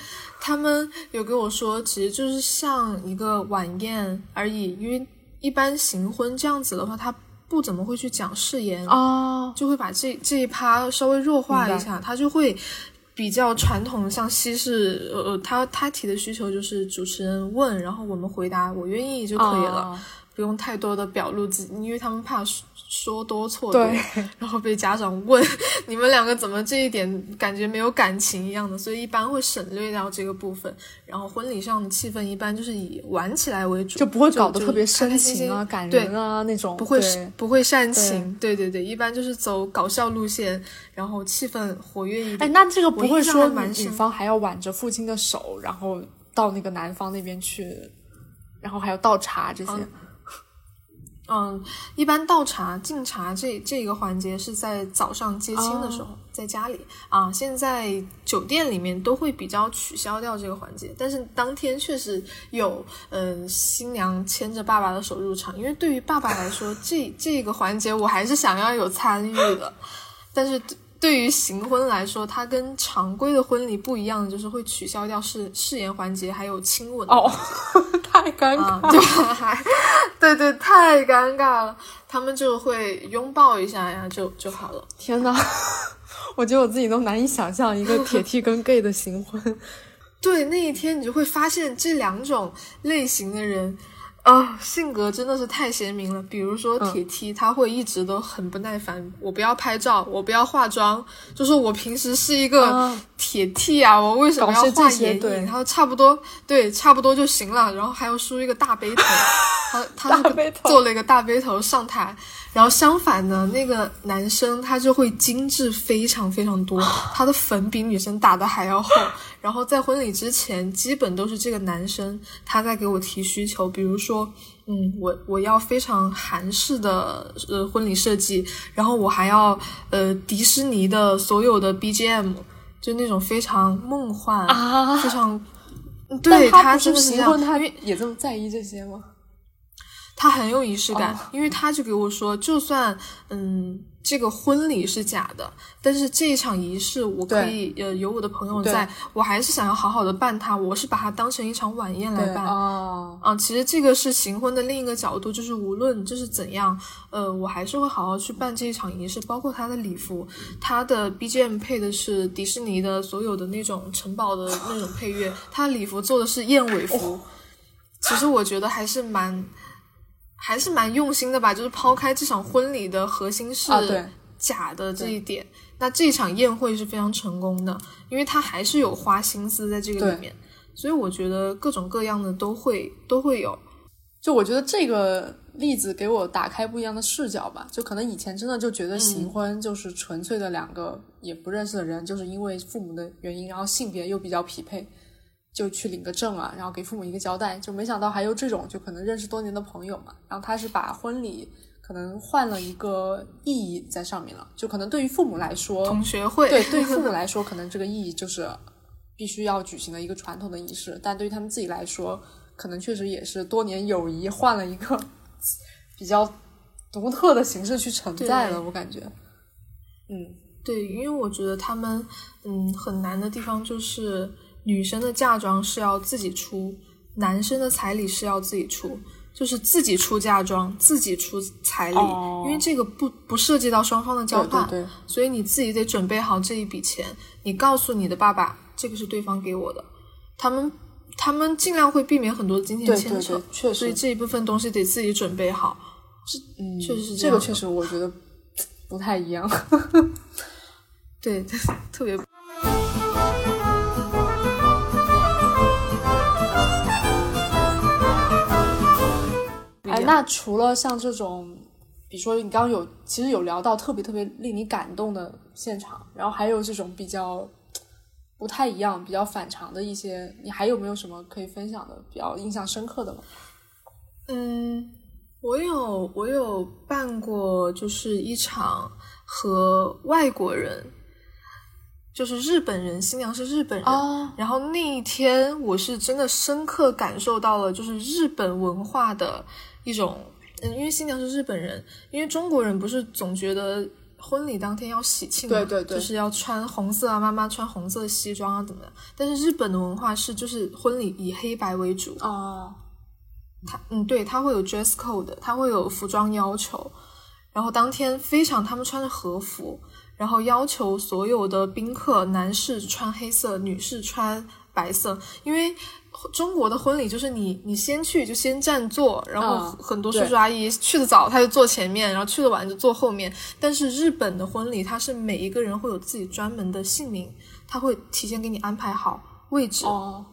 [SPEAKER 1] 他们有跟我说，其实就是像一个晚宴而已，因为一般行婚这样子的话，他不怎么会去讲誓言
[SPEAKER 3] 哦，
[SPEAKER 1] 就会把这这一趴稍微弱化一下，他就会比较传统，像西式，呃，他他提的需求就是主持人问，然后我们回答我愿意就可以了，
[SPEAKER 3] 哦
[SPEAKER 1] 不用太多的表露自己，因为他们怕说说多错多，
[SPEAKER 3] 对，
[SPEAKER 1] 然后被家长问 你们两个怎么这一点感觉没有感情一样的，所以一般会省略掉这个部分。然后婚礼上的气氛一般就是以玩起来为主，
[SPEAKER 3] 就不会搞得特别深情啊、
[SPEAKER 1] 心
[SPEAKER 3] 感人啊那种，
[SPEAKER 1] 不会不会煽情，对对对，一般就是走搞笑路线，然后气氛活跃一点
[SPEAKER 3] 哎，
[SPEAKER 1] 点。
[SPEAKER 3] 那这个不会说女方还要挽着父亲的手，然后到那个男方那边去，然后还要倒茶这些。
[SPEAKER 1] 嗯，一般倒茶敬茶这这个环节是在早上接亲的时候，在家里啊，现在酒店里面都会比较取消掉这个环节，但是当天确实有，嗯、新娘牵着爸爸的手入场，因为对于爸爸来说，这这个环节我还是想要有参与的，但是对对于行婚来说，它跟常规的婚礼不一样的就是会取消掉誓誓言环节，还有亲吻
[SPEAKER 3] 哦，太尴
[SPEAKER 1] 啊，
[SPEAKER 3] 尬。
[SPEAKER 1] 就还对对，太尴尬了。他们就会拥抱一下呀，就就好了。
[SPEAKER 3] 天呐，我觉得我自己都难以想象一个铁 T 跟 gay 的行婚。
[SPEAKER 1] 对，那一天你就会发现这两种类型的人。啊、性格真的是太鲜明了。比如说
[SPEAKER 3] 嗯
[SPEAKER 1] 铁 T，他会一直都很不耐烦，我不要拍照，我不要化妆，就说我平时是一个
[SPEAKER 3] 啊
[SPEAKER 1] 铁 T 啊，我为什么要画眼影？然后差不多对，差不多就行了。然后还要梳一个大背头，他他做了一个大背头上台。然后相反呢，那个男生他就会精致非常非常多，他的粉比女生打的还要厚。然后在婚礼之前，基本都是这个男生他在给我提需求，比如说，嗯，我我要非常韩式的呃婚礼设计，然后我还要呃迪士尼的所有的 BGM，就那种非常梦幻
[SPEAKER 3] 啊
[SPEAKER 1] 非常。对
[SPEAKER 3] 他不
[SPEAKER 1] 是这样
[SPEAKER 3] 是行婚，，他也这么在意这些吗？
[SPEAKER 1] 他很有仪式感，
[SPEAKER 3] 哦。
[SPEAKER 1] 因为他就给我说，就算嗯这个婚礼是假的，但是这一场仪式我可以呃有我的朋友在，我还是想要好好的办它，我是把它当成一场晚宴来办。
[SPEAKER 3] 哦，
[SPEAKER 1] 啊，其实这个是行婚的另一个角度，就是无论就是怎样，呃，我还是会好好去办这一场仪式，包括他的礼服，他的 BGM 配的是迪士尼的所有的那种城堡的那种配乐，他礼服做的是燕尾服，其实我觉得还是蛮还是蛮用心的吧，就是抛开这场婚礼的核心是假的这一点，那这场宴会是非常成功的，因为他还是有花心思在这个里面，所以我觉得各种各样的都会都会有。
[SPEAKER 3] 就我觉得这个例子给我打开不一样的视角吧，就可能以前真的就觉得
[SPEAKER 1] 嗯。
[SPEAKER 3] 行婚就是纯粹的两个也不认识的人，就是因为父母的原因，然后性别又比较匹配，就去领个证啊，然后给父母一个交代，就没想到还有这种就可能认识多年的朋友嘛，然后他是把婚礼可能换了一个意义在上面了，就可能对于父母来说，
[SPEAKER 1] 同学会
[SPEAKER 3] 对，对于父母 来说，可能这个意义就是必须要举行的一个传统的仪式，但对于他们自己来说，可能确实也是多年友谊换了一个 比较独特的形式去承载了。我感觉，嗯，
[SPEAKER 1] 对，因为我觉得他们嗯很难的地方就是女生的嫁妆是要自己出，男生的彩礼是要自己出，就是自己出嫁妆，自己出彩礼，
[SPEAKER 3] 哦
[SPEAKER 1] 因为这个不不涉及到双方的交换，
[SPEAKER 3] 对对对，
[SPEAKER 1] 所以你自己得准备好这一笔钱，你告诉你的爸爸，这个是对方给我的，他们他们尽量会避免很多金钱
[SPEAKER 3] 对
[SPEAKER 1] 牵扯，
[SPEAKER 3] 对对，确实，
[SPEAKER 1] 所以这一部分东西得自己准备好。
[SPEAKER 3] 嗯，
[SPEAKER 1] 确实是这样
[SPEAKER 3] 这个确实我觉得不太一样。
[SPEAKER 1] 对，特别
[SPEAKER 3] 那除了像这种，比如说你刚刚有其实有聊到特别特别令你感动的现场，然后还有这种比较不太一样、比较反常的一些，你还有没有什么可以分享的比较印象深刻的吗？
[SPEAKER 1] 嗯，我有我有办过，就是一场和外国人，就是日本人，新娘是日本人。
[SPEAKER 3] 啊，
[SPEAKER 1] 然后那一天，我是真的深刻感受到了，就是日本文化的一种，嗯，因为新娘是日本人，因为中国人不是总觉得婚礼当天要喜庆嘛，
[SPEAKER 3] 对对对
[SPEAKER 1] 就是要穿红色啊，妈妈穿红色西装啊，怎么样？但是日本的文化是，就是婚礼以黑白为主，
[SPEAKER 3] 哦，
[SPEAKER 1] 他嗯，对，他会有 dress code，他会有服装要求，然后当天非常，他们穿着和服，然后要求所有的宾客男士穿黑色，女士穿白色，因为中国的婚礼就是你你先去就先占座，然后
[SPEAKER 3] 嗯
[SPEAKER 1] 很多叔叔阿姨去的早他就坐前面，然后去的晚就坐后面，但是日本的婚礼它是每一个人会有自己专门的姓名，他会提前给你安排好位置，
[SPEAKER 3] 哦，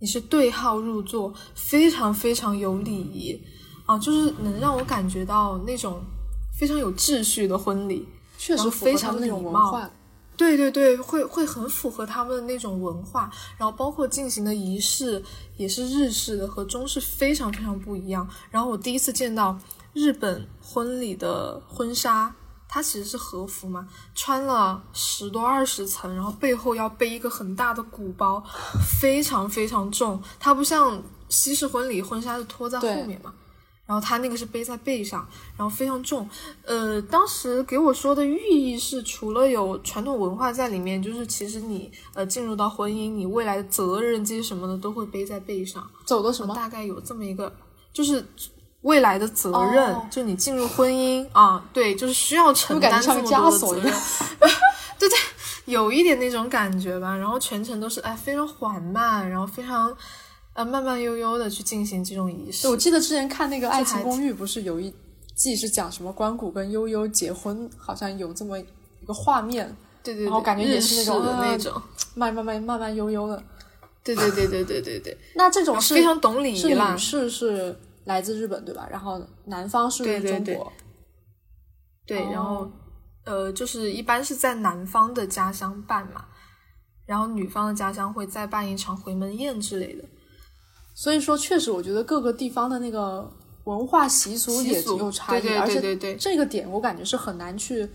[SPEAKER 1] 你是对号入座，非常非常有礼仪啊，就是能让我感觉到那种非常有秩序的婚礼。
[SPEAKER 3] 确实
[SPEAKER 1] 非常
[SPEAKER 3] 符合他们那种
[SPEAKER 1] 礼貌。对对对，会会很符合他们的那种文化，然后包括进行的仪式也是日式的，和中式非常非常不一样。然后我第一次见到日本婚礼的婚纱，它其实是和服嘛，穿了十多二十层，然后背后要背一个很大的鼓包，非常非常重。它不像西式婚礼婚纱是拖在后面嘛，然后他那个是背在背上，然后非常重。呃，当时给我说的寓意是，除了有传统文化在里面，就是其实你呃进入到婚姻，你未来的责任这些什么的都会背在背上。
[SPEAKER 3] 走的什么？
[SPEAKER 1] 大概有这么一个，就是未来的责任，
[SPEAKER 3] 哦
[SPEAKER 1] 就你进入婚姻啊，对，就是需要承担这么多的责任。对对，有一点那种感觉吧。然后全程都是哎非常缓慢，然后非常呃慢慢悠悠的去进行这种仪式，。
[SPEAKER 3] 我记得之前看那个《爱情公寓》，不是有一季是讲什么关谷跟悠悠结婚，好像有这么一个画面，
[SPEAKER 1] 对对对，
[SPEAKER 3] 然后感觉也是那种
[SPEAKER 1] 的
[SPEAKER 3] 啊
[SPEAKER 1] 那种。
[SPEAKER 3] 慢慢慢慢慢悠悠的。
[SPEAKER 1] 对对对对对对对，
[SPEAKER 3] 那这种是
[SPEAKER 1] 非常懂礼
[SPEAKER 3] 是
[SPEAKER 1] 仪啦
[SPEAKER 3] 女。士是来自日本对吧？然后男方是
[SPEAKER 1] 对对对
[SPEAKER 3] 中国。
[SPEAKER 1] 对，然后
[SPEAKER 3] 哦
[SPEAKER 1] 呃，就是一般是在男方的家乡办嘛，然后女方的家乡会再办一场回门宴之类的。
[SPEAKER 3] 所以说，确实我觉得各个地方的那个文化习俗也有差异，
[SPEAKER 1] 对对
[SPEAKER 3] 而且这个点我感觉是很难去，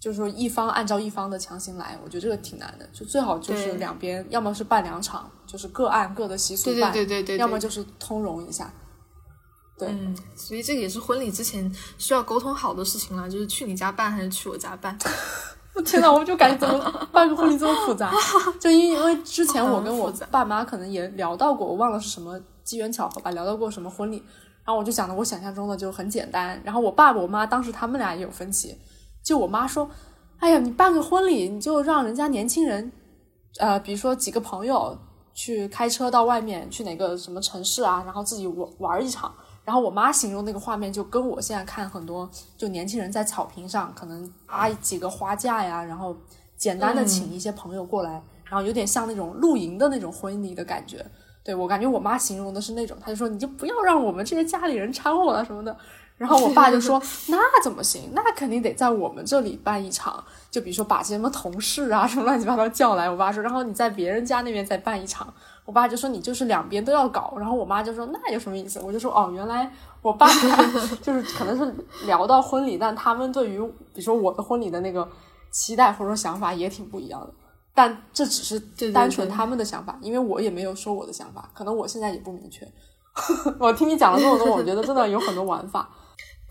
[SPEAKER 3] 就是说一方按照一方的强行来，我觉得这个挺难的。就最好就是两边要么是办两场，就是各按各的习俗
[SPEAKER 1] 对
[SPEAKER 3] 办，
[SPEAKER 1] 对对对对，
[SPEAKER 3] 要么就是通融一下。对
[SPEAKER 1] 嗯，所以这个也是婚礼之前需要沟通好的事情了，就是去你家办还是去我家办。
[SPEAKER 3] 天呐，我就感觉怎么办个婚礼这么复杂？就因因为之前我跟我爸妈可能也聊到过，我忘了是什么机缘巧合吧，聊到过什么婚礼，然后我就讲的我想象中的就很简单，然后我爸爸我妈当时他们俩也有分歧，就我妈说，哎呀，你办个婚礼你就让人家年轻人，呃，比如说几个朋友去开车到外面去哪个什么城市啊，然后自己玩玩一场。然后我妈形容那个画面，就跟我现在看很多就年轻人在草坪上，可能搭几个花架呀，然后简单的请一些朋友过来，然后有点像那种露营的那种婚礼的感觉。对我感觉我妈形容的是那种，她就说你就不要让我们这些家里人掺和了什么的。然后我爸就说 那怎么行？那肯定得在我们这里办一场，就比如说把什么同事啊什么乱七八糟叫来。我爸说，然后你在别人家那边再办一场。我爸就说你就是两边都要搞，然后我妈就说那有什么意思？我就说哦，原来我爸 就是可能是聊到婚礼，但他们对于比如说我的婚礼的那个期待或者说想法也挺不一样的。但这只是单纯他们的想法，因为我也没有说我的想法，可能我现在也不明确。我听你讲了这么多，我觉得真的有很多玩法。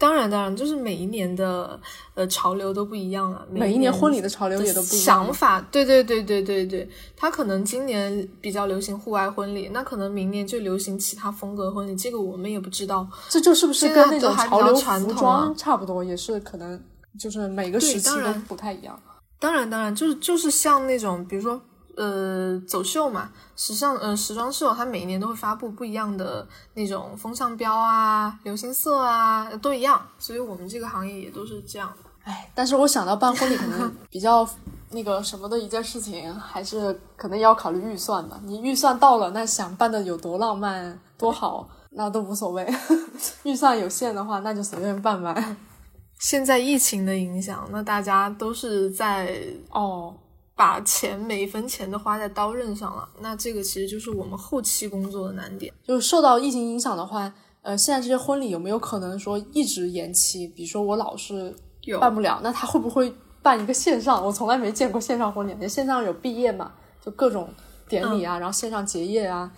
[SPEAKER 1] 当然，当然，就是每一年的呃潮流都不一样啊。
[SPEAKER 3] 每一年婚礼的潮流也都不一
[SPEAKER 1] 样。想法，对对对对对对，他可能今年比较流行户外婚礼，那可能明年就流行其他风格婚礼，这个我们也不知道。
[SPEAKER 3] 这就是不是跟那种潮流服装差不多，也是可能就是每个时期都不太一样。
[SPEAKER 1] 当然，当然，就是就是像那种，比如说。呃，走秀嘛，时尚呃，时装秀，它每一年都会发布不一样的那种风向标啊，流行色啊，都一样，所以我们这个行业也都是这样。
[SPEAKER 3] 哎，但是我想到办婚礼可能比较那个什么的一件事情，还是可能要考虑预算吧。你预算到了，那想办的有多浪漫多好，那都无所谓。预算有限的话，那就随便办吧。
[SPEAKER 1] 现在疫情的影响，那大家都是在
[SPEAKER 3] 哦。
[SPEAKER 1] 把钱每一分钱都花在刀刃上了，那这个其实就是我们后期工作的难点。
[SPEAKER 3] 就是受到疫情影响的话，呃，现在这些婚礼有没有可能说一直延期？比如说我老是办不了，那他会不会办一个线上？我从来没见过线上婚礼，线上有毕业嘛，就各种典礼啊，然后线上结业啊，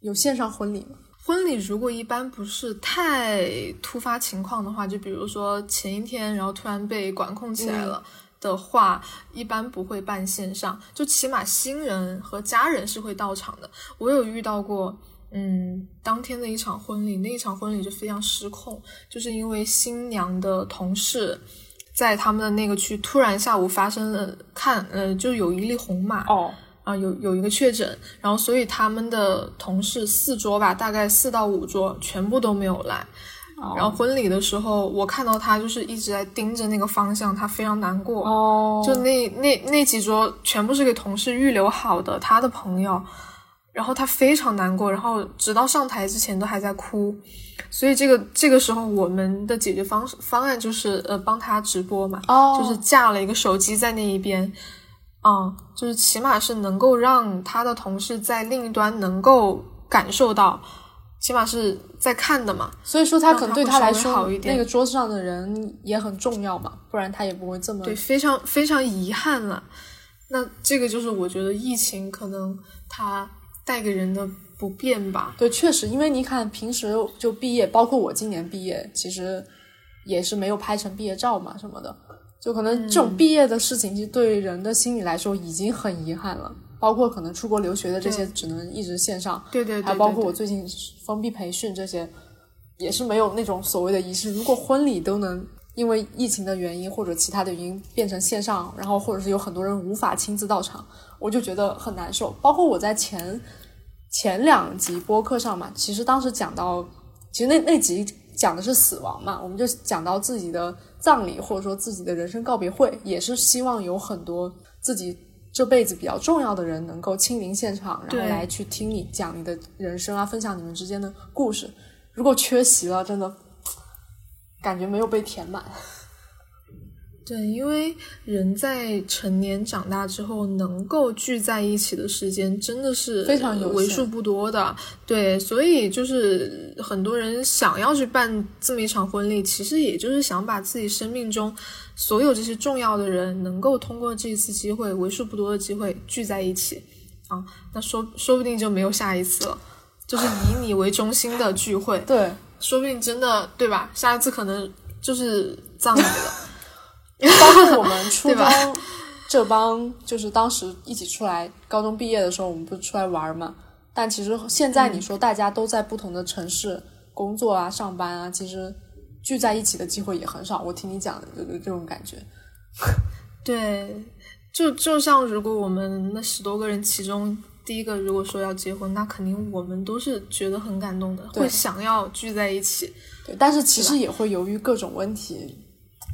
[SPEAKER 3] 有线上婚礼吗？
[SPEAKER 1] 婚礼如果一般不是太突发情况的话，就比如说前一天然后突然被管控起来了。的话，一般不会办线上，就起码新人和家人是会到场的。我有遇到过，嗯，当天的一场婚礼，那一场婚礼就非常失控，就是因为新娘的同事在他们的那个区突然下午发生了看，呃，就有一例红码
[SPEAKER 3] 哦，
[SPEAKER 1] 啊，有有一个确诊，然后所以他们的同事四桌吧，大概四到五桌全部都没有来。然后婚礼的时候，我看到他就是一直在盯着那个方向，他非常难过。
[SPEAKER 3] 哦，
[SPEAKER 1] 就那那那几桌全部是给同事预留好的，他的朋友，然后他非常难过，然后直到上台之前都还在哭。所以这个这个时候，我们的解决方方案就是呃帮他直播嘛，就是架了一个手机在那一边，嗯，就是起码是能够让他的同事在另一端能够感受到。起码是在看的嘛，
[SPEAKER 3] 所以说
[SPEAKER 1] 他
[SPEAKER 3] 可能对他来说，那个桌子上的人也很重要嘛，不然他也不会这么
[SPEAKER 1] 对，非常非常遗憾了。那这个就是我觉得疫情可能它带给人的不便吧。
[SPEAKER 3] 对，确实，因为你看平时就毕业，包括我今年毕业，其实也是没有拍成毕业照嘛什么的，就可能这种毕业的事情，其实对人的心理来说已经很遗憾了。包括可能出国留学的这些，只能一直线上。
[SPEAKER 1] 对对对。
[SPEAKER 3] 还包括我最近封闭培训这些，也是没有那种所谓的仪式。如果婚礼都能因为疫情的原因或者其他的原因变成线上，然后或者是有很多人无法亲自到场，我就觉得很难受。包括我在前前两集播客上嘛，其实当时讲到，其实那那集讲的是死亡嘛，我们就讲到自己的葬礼或者说自己的人生告别会，也是希望有很多自己。这辈子比较重要的人能够亲临现场，然后来去听你讲你的人生啊，分享你们之间的故事。如果缺席了，真的感觉没有被填满。
[SPEAKER 1] 对，因为人在成年长大之后，能够聚在一起的时间真的是
[SPEAKER 3] 非常有
[SPEAKER 1] 为数不多的。对，所以就是很多人想要去办这么一场婚礼，其实也就是想把自己生命中所有这些重要的人，能够通过这一次机会，为数不多的机会聚在一起啊。那说说不定就没有下一次了，就是以你为中心的聚会。
[SPEAKER 3] 对，
[SPEAKER 1] 说不定真的对吧？下一次可能就是葬礼了。
[SPEAKER 3] 包括我们初中这帮，就是当时一起出来高中毕业的时候，我们不是出来玩嘛？但其实现在你说大家都在不同的城市工作啊、上班啊，其实聚在一起的机会也很少。我听你讲的这个这种感觉，
[SPEAKER 1] 对，就就像如果我们那十多个人其中第一个如果说要结婚，那肯定我们都是觉得很感动的，会想要聚在一起。
[SPEAKER 3] 对，但是其实也会由于各种问题，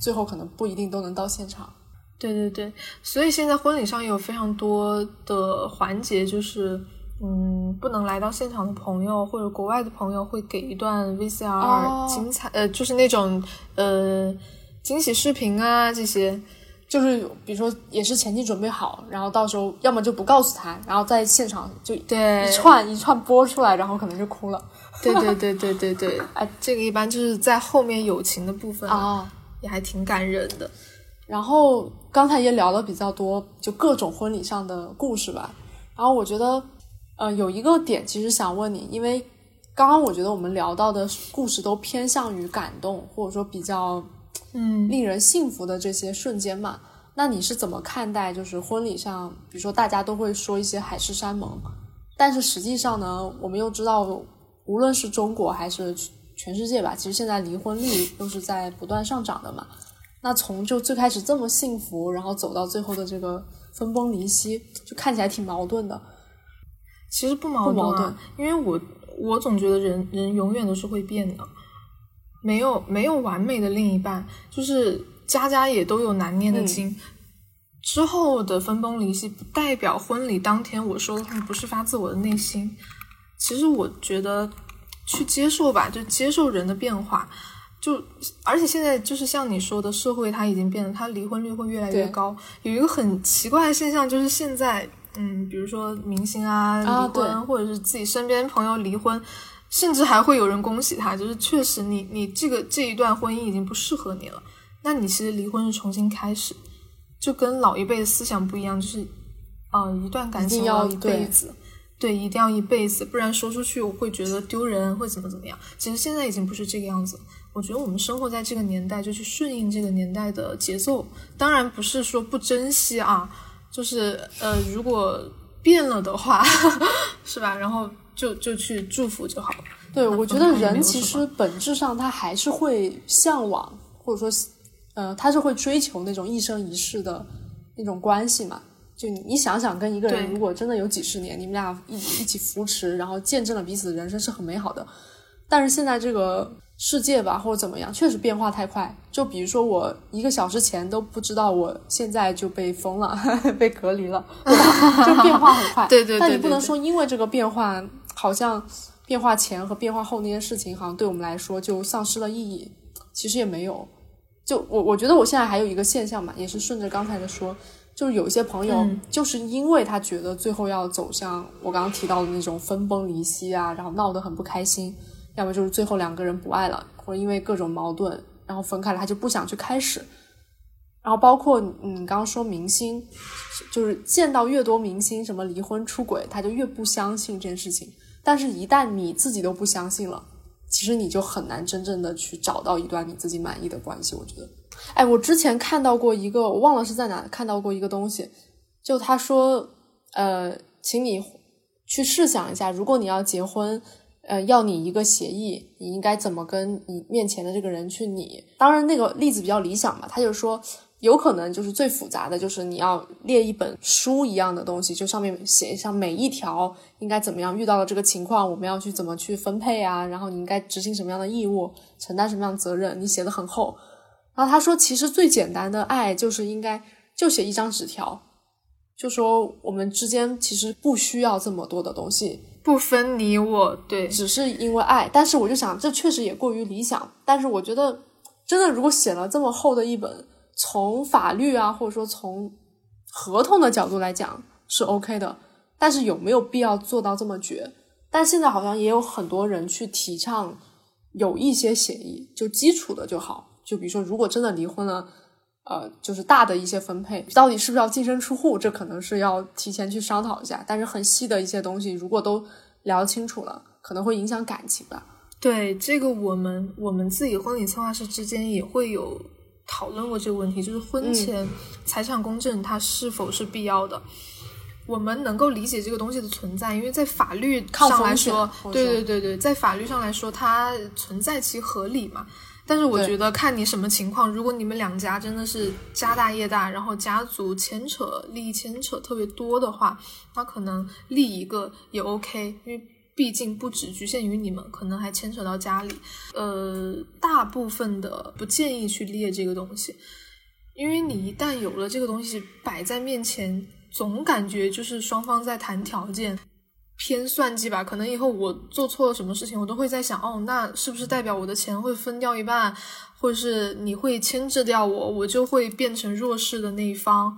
[SPEAKER 3] 最后可能不一定都能到现场。
[SPEAKER 1] 对对对，所以现在婚礼上有非常多的环节，就是嗯，不能来到现场的朋友或者国外的朋友会给一段 VCR
[SPEAKER 3] 哦
[SPEAKER 1] 精彩，呃，就是那种呃惊喜视频啊这些。
[SPEAKER 3] 就是比如说也是前期准备好，然后到时候要么就不告诉他，然后在现场就
[SPEAKER 1] 对
[SPEAKER 3] 一串一串播出来，然后可能就哭了。
[SPEAKER 1] 对对对对对对，哎，这个一般就是在后面友情的部分
[SPEAKER 3] 啊，
[SPEAKER 1] 也还挺感人的。
[SPEAKER 3] 然后刚才也聊了比较多，就各种婚礼上的故事吧。然后我觉得，呃，有一个点其实想问你，因为刚刚我觉得我们聊到的故事都偏向于感动，或者说比较
[SPEAKER 1] 嗯
[SPEAKER 3] 令人幸福的这些瞬间嘛。那你是怎么看待就是婚礼上，比如说大家都会说一些海誓山盟，但是实际上呢，我们又知道，无论是中国还是全世界吧，其实现在离婚率都是在不断上涨的嘛。那从就最开始这么幸福，然后走到最后的这个分崩离析，就看起来挺矛盾的。
[SPEAKER 1] 其实不矛盾、啊，
[SPEAKER 3] 不矛盾
[SPEAKER 1] 因为我我总觉得人人永远都是会变的，没有没有完美的另一半，就是家家也都有难念的经。之后的分崩离析，不代表婚礼当天我说的话不是发自我的内心。其实我觉得去接受吧，就接受人的变化。就而且现在就是像你说的，社会它已经变了，它离婚率会越来越高。有一个很奇怪的现象，就是现在，嗯，比如说明星啊离婚，
[SPEAKER 3] 啊
[SPEAKER 1] 或者是自己身边朋友离婚，甚至还会有人恭喜他，就是确实你你这个这一段婚姻已经不适合你了，那你其实离婚是重新开始，就跟老一辈的思想不一样，就是，呃，一段感情
[SPEAKER 3] 要一
[SPEAKER 1] 辈子。对，一定要一辈子，不然说出去我会觉得丢人，会怎么怎么样。其实现在已经不是这个样子。我觉得我们生活在这个年代，就去顺应这个年代的节奏。当然不是说不珍惜啊，就是呃，如果变了的话，是吧？然后就就去祝福就好了。
[SPEAKER 3] 对，我觉得人其实本质上他还是会向往，或者说，呃，他是会追求那种一生一世的那种关系嘛。就你你想想，跟一个人如果真的有几十年，你们俩一一起扶持，然后见证了彼此的人生，是很美好的。但是现在这个世界吧，或者怎么样，确实变化太快。就比如说，我一个小时前都不知道，我现在就被封了，被隔离了，对吧？就变化很快。
[SPEAKER 1] 对对对
[SPEAKER 3] 但你不能说因为这个变化，好像变化前和变化后那些事情，好像对我们来说就丧失了意义。其实也没有。就我我觉得我现在还有一个现象嘛，也是顺着刚才的说，就是有一些朋友，
[SPEAKER 1] 嗯
[SPEAKER 3] 就是因为他觉得最后要走向我刚刚提到的那种分崩离析啊，然后闹得很不开心，要么就是最后两个人不爱了，或者因为各种矛盾然后分开了，他就不想去开始。然后包括嗯，你刚刚说明星，就是见到越多明星什么离婚出轨，他就越不相信这件事情。但是，一旦你自己都不相信了，其实你就很难真正的去找到一段你自己满意的关系。我觉得，哎，我之前看到过一个，我忘了是在哪看到过一个东西，就他说，呃，请你去试想一下，如果你要结婚，呃，要你一个协议，你应该怎么跟你面前的这个人去拟？当然，那个例子比较理想嘛，他就说。有可能就是最复杂的，就是你要列一本书一样的东西，就上面写一下每一条应该怎么样，遇到了这个情况，我们要去怎么去分配啊，然后你应该执行什么样的义务，承担什么样的责任，你写的很厚。然后他说，其实最简单的爱就是应该就写一张纸条，就说我们之间其实不需要这么多的东西，
[SPEAKER 1] 不分你我，对，
[SPEAKER 3] 只是因为爱。但是我就想，这确实也过于理想。但是我觉得，真的如果写了这么厚的一本，从法律啊，或者说从合同的角度来讲是 OK 的，但是有没有必要做到这么绝？但现在好像也有很多人去提倡有一些协议，就基础的就好。就比如说，如果真的离婚了，呃，就是大的一些分配，到底是不是要净身出户，这可能是要提前去商讨一下。但是很细的一些东西，如果都聊清楚了，可能会影响感情吧。
[SPEAKER 1] 对这个，我们我们自己婚礼策划师之间也会有讨论过这个问题，就是婚前财产公证它是否是必要的？我们能够理解这个东西的存在，因为在法律上来说，对对对对，在法律上来说它存在其合理嘛。但是我觉得看你什么情况，如果你们两家真的是家大业大，然后家族牵扯利益牵扯特别多的话，那可能立一个也 OK，因为毕竟不只局限于你们，可能还牵扯到家里。呃，大部分的不建议去列这个东西，因为你一旦有了这个东西摆在面前，总感觉就是双方在谈条件。偏算计吧，可能以后我做错了什么事情，我都会在想，哦，那是不是代表我的钱会分掉一半，或者是你会牵制掉我，我就会变成弱势的那一方？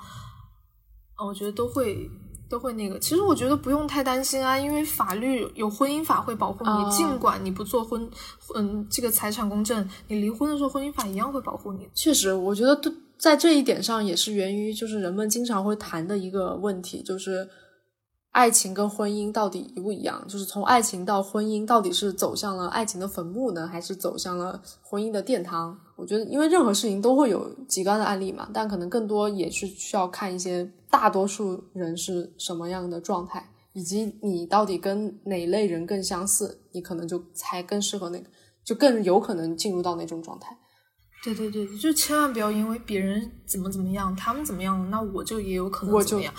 [SPEAKER 1] 啊，我觉得都会都会那个。其实我觉得不用太担心啊，因为法律有婚姻法会保护你，尽管你不做婚，嗯，这个财产公证，你离婚的时候婚姻法一样会保护你。
[SPEAKER 3] 确实，我觉得在这一点上也是源于就是人们经常会谈的一个问题，就是。爱情跟婚姻到底一不一样？就是从爱情到婚姻，到底是走向了爱情的坟墓呢，还是走向了婚姻的殿堂？我觉得，因为任何事情都会有极端的案例嘛，但可能更多也是需要看一些大多数人是什么样的状态，以及你到底跟哪类人更相似，你可能就才更适合那个，就更有可能进入到那种状态。
[SPEAKER 1] 对对对，就千万不要因为别人怎么怎么样，他们怎么样，那我就也有可能怎么样。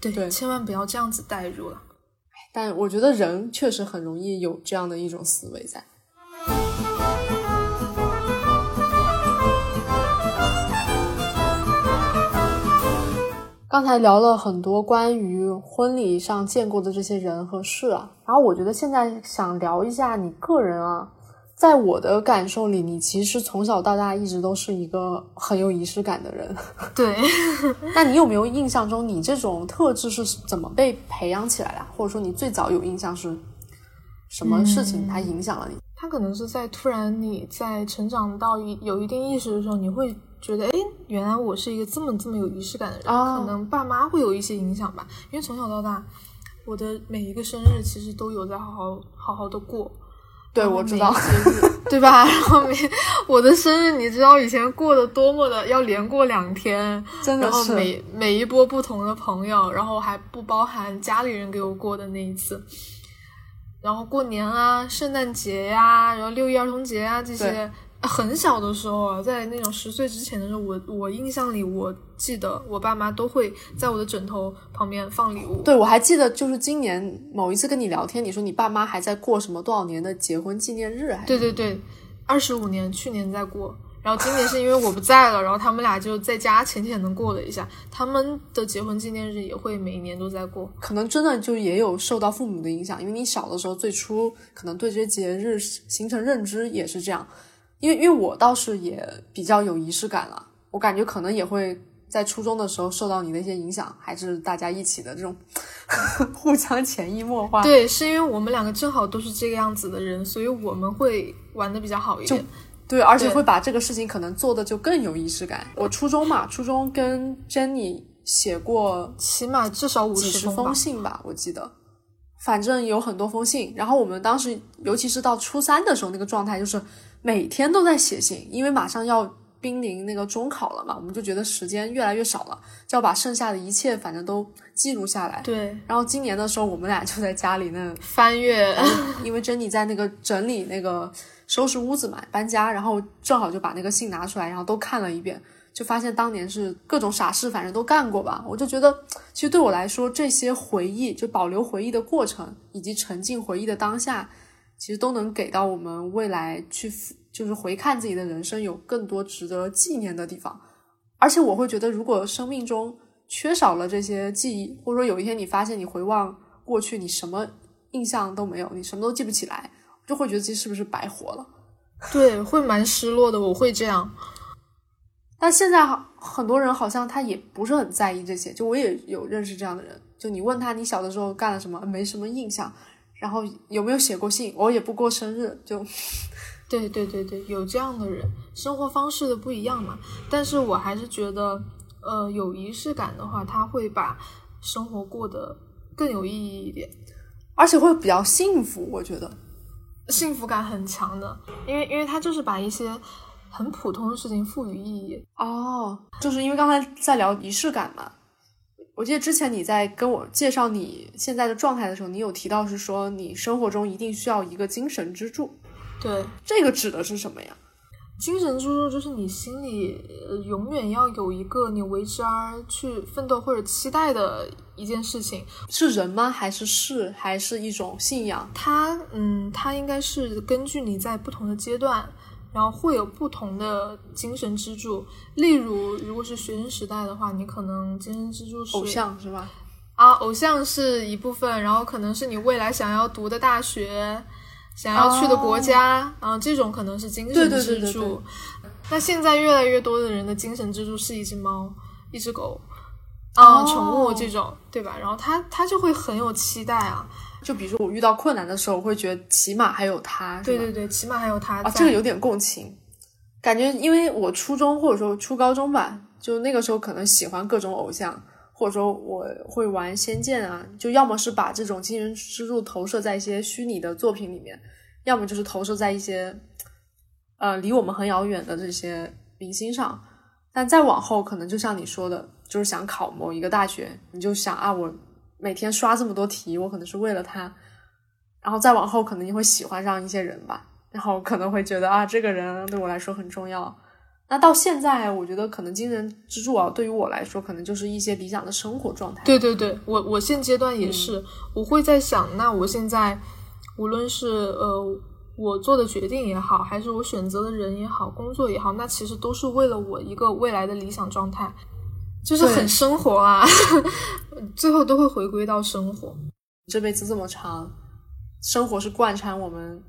[SPEAKER 1] 对，千万不要这样子代入了。
[SPEAKER 3] 但我觉得人确实很容易有这样的一种思维在。刚才聊了很多关于婚礼上见过的这些人和事啊，然后我觉得现在想聊一下你个人啊。在我的感受里，你其实从小到大一直都是一个很有仪式感的人。
[SPEAKER 1] 对，
[SPEAKER 3] 那你有没有印象中你这种特质是怎么被培养起来的？或者说你最早有印象是什么事情它影响了你？
[SPEAKER 1] 它可能是在突然你在成长到一有一定意识的时候，你会觉得，哎，原来我是一个这么这么有仪式感的人。可能爸妈会有一些影响吧，因为从小到大，我的每一个生日其实都有在好好好好的过。
[SPEAKER 3] 对，我知道，
[SPEAKER 1] 对吧？然后每我的生日，你知道以前过得多么的要连过两天，
[SPEAKER 3] 真的
[SPEAKER 1] 是。然后每每一波不同的朋友，然后还不包含家里人给我过的那一次。然后过年啊，圣诞节呀，然后六一儿童节啊这些。很小的时候啊，在那种十岁之前的时候，我我印象里，我记得我爸妈都会在我的枕头旁边放礼物。
[SPEAKER 3] 对，我还记得，就是今年某一次跟你聊天，你说你爸妈还在过什么多少年的结婚纪念日？还
[SPEAKER 1] 对对对，二十五年，去年在过，然后今年是因为我不在了，然后他们俩就在家浅浅的过了一下。他们的结婚纪念日也会每一年都在过，
[SPEAKER 3] 可能真的就也有受到父母的影响，因为你小的时候最初可能对这些节日形成认知也是这样。因为因为我倒是也比较有仪式感了，我感觉可能也会在初中的时候受到你的一些影响，还是大家一起的这种 互相潜移默化。
[SPEAKER 1] 对，是因为我们两个正好都是这个样子的人，所以我们会玩的比较好一点。
[SPEAKER 3] 对，而且会把这个事情可能做的就更有仪式感。我初中嘛，初中跟 Jenny 写过
[SPEAKER 1] 起码至少五
[SPEAKER 3] 十封信吧，我记得，反正有很多封信。然后我们当时，尤其是到初三的时候，那个状态就是。每天都在写信，因为马上要濒临那个中考了嘛，我们就觉得时间越来越少了，就要把剩下的一切反正都记录下来。
[SPEAKER 1] 对。
[SPEAKER 3] 然后今年的时候，我们俩就在家里那
[SPEAKER 1] 翻阅，
[SPEAKER 3] 因为珍妮在那个整理那个收拾屋子嘛，搬家，然后正好就把那个信拿出来，然后都看了一遍，就发现当年是各种傻事，反正都干过吧。我就觉得，其实对我来说，这些回忆，就保留回忆的过程，以及沉浸回忆的当下。其实都能给到我们未来去，就是回看自己的人生，有更多值得纪念的地方。而且我会觉得，如果生命中缺少了这些记忆，或者说有一天你发现你回望过去，你什么印象都没有，你什么都记不起来，就会觉得自己是不是白活了？
[SPEAKER 1] 对，会蛮失落的。我会这样。
[SPEAKER 3] 但现在很多人好像他也不是很在意这些。就我也有认识这样的人，就你问他你小的时候干了什么，没什么印象。然后有没有写过信？我也不过生日，就，
[SPEAKER 1] 对对对对，有这样的人，生活方式的不一样嘛。但是我还是觉得，呃，有仪式感的话，他会把生活过得更有意义一点，
[SPEAKER 3] 而且会比较幸福。我觉得
[SPEAKER 1] 幸福感很强的，因为因为他就是把一些很普通的事情赋予意义。
[SPEAKER 3] 哦，就是因为刚才在聊仪式感嘛。我记得之前你在跟我介绍你现在的状态的时候，你有提到是说你生活中一定需要一个精神支柱。
[SPEAKER 1] 对，
[SPEAKER 3] 这个指的是什么呀？
[SPEAKER 1] 精神支柱就是你心里呃永远要有一个你为之而去奋斗或者期待的一件事情。
[SPEAKER 3] 是人吗？还是事？还是一种信仰？
[SPEAKER 1] 它，嗯，它应该是根据你在不同的阶段，然后会有不同的精神支柱。例如，如果是学生时代的话，你可能精神支柱是
[SPEAKER 3] 偶像是吧？
[SPEAKER 1] 啊，偶像是一部分，然后可能是你未来想要读的大学。想要去的国家，啊，这种可能是精神支柱。那现在越来越多的人的精神支柱是一只猫、一只狗，啊，宠物这种，对吧？然后他他就会很有期待啊。
[SPEAKER 3] 就比如说我遇到困难的时候，我会觉得起码还有他。
[SPEAKER 1] 对对对，起码还有他。啊，
[SPEAKER 3] 这个有点共情。感觉因为我初中或者说初高中吧，就那个时候可能喜欢各种偶像，或者说我会玩《仙剑》啊，就要么是把这种精神支柱投射在一些虚拟的作品里面。要么就是投射在一些，呃，离我们很遥远的这些明星上，但再往后，可能就像你说的，就是想考某一个大学，你就想啊，我每天刷这么多题，我可能是为了他。然后再往后，可能你会喜欢上一些人吧，然后可能会觉得啊，这个人对我来说很重要。那到现在，我觉得可能精神支柱啊，对于我来说，可能就是一些理想的生活状态。
[SPEAKER 1] 对对对，我我现阶段也是，我会在想，那我现在。无论是呃我做的决定也好，还是我选择的人也好，工作也好，那其实都是为了我一个未来的理想状态，就是很生活啊，最后都会回归到生活。
[SPEAKER 3] 这辈子这么长，生活是贯穿我们，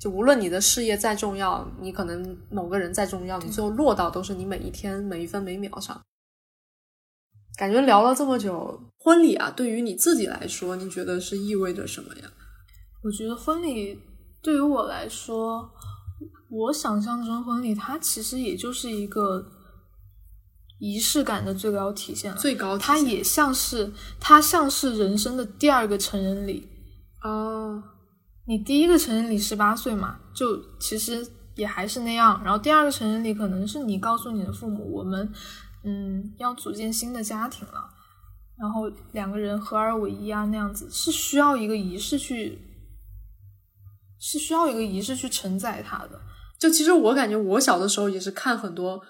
[SPEAKER 3] 就无论你的事业再重要，你可能某个人再重要，你最后落到都是你每一天每一分每秒上。感觉聊了这么久，婚礼啊，对于你自己来说，你觉得是意味着什么呀？
[SPEAKER 1] 我觉得婚礼对于我来说，我想象中婚礼它其实也就是一个仪式感的最高体现了。
[SPEAKER 3] 最高，
[SPEAKER 1] 它也像是它像是人生的第二个成人礼
[SPEAKER 3] 哦。
[SPEAKER 1] 你第一个成人礼十八岁嘛，就其实也还是那样。然后第二个成人礼可能是你告诉你的父母，我们嗯要组建新的家庭了，然后两个人合二为一啊，那样子是需要一个仪式去。是需要一个仪式去承载它的。
[SPEAKER 3] 就其实我感觉，我小的时候也是看很多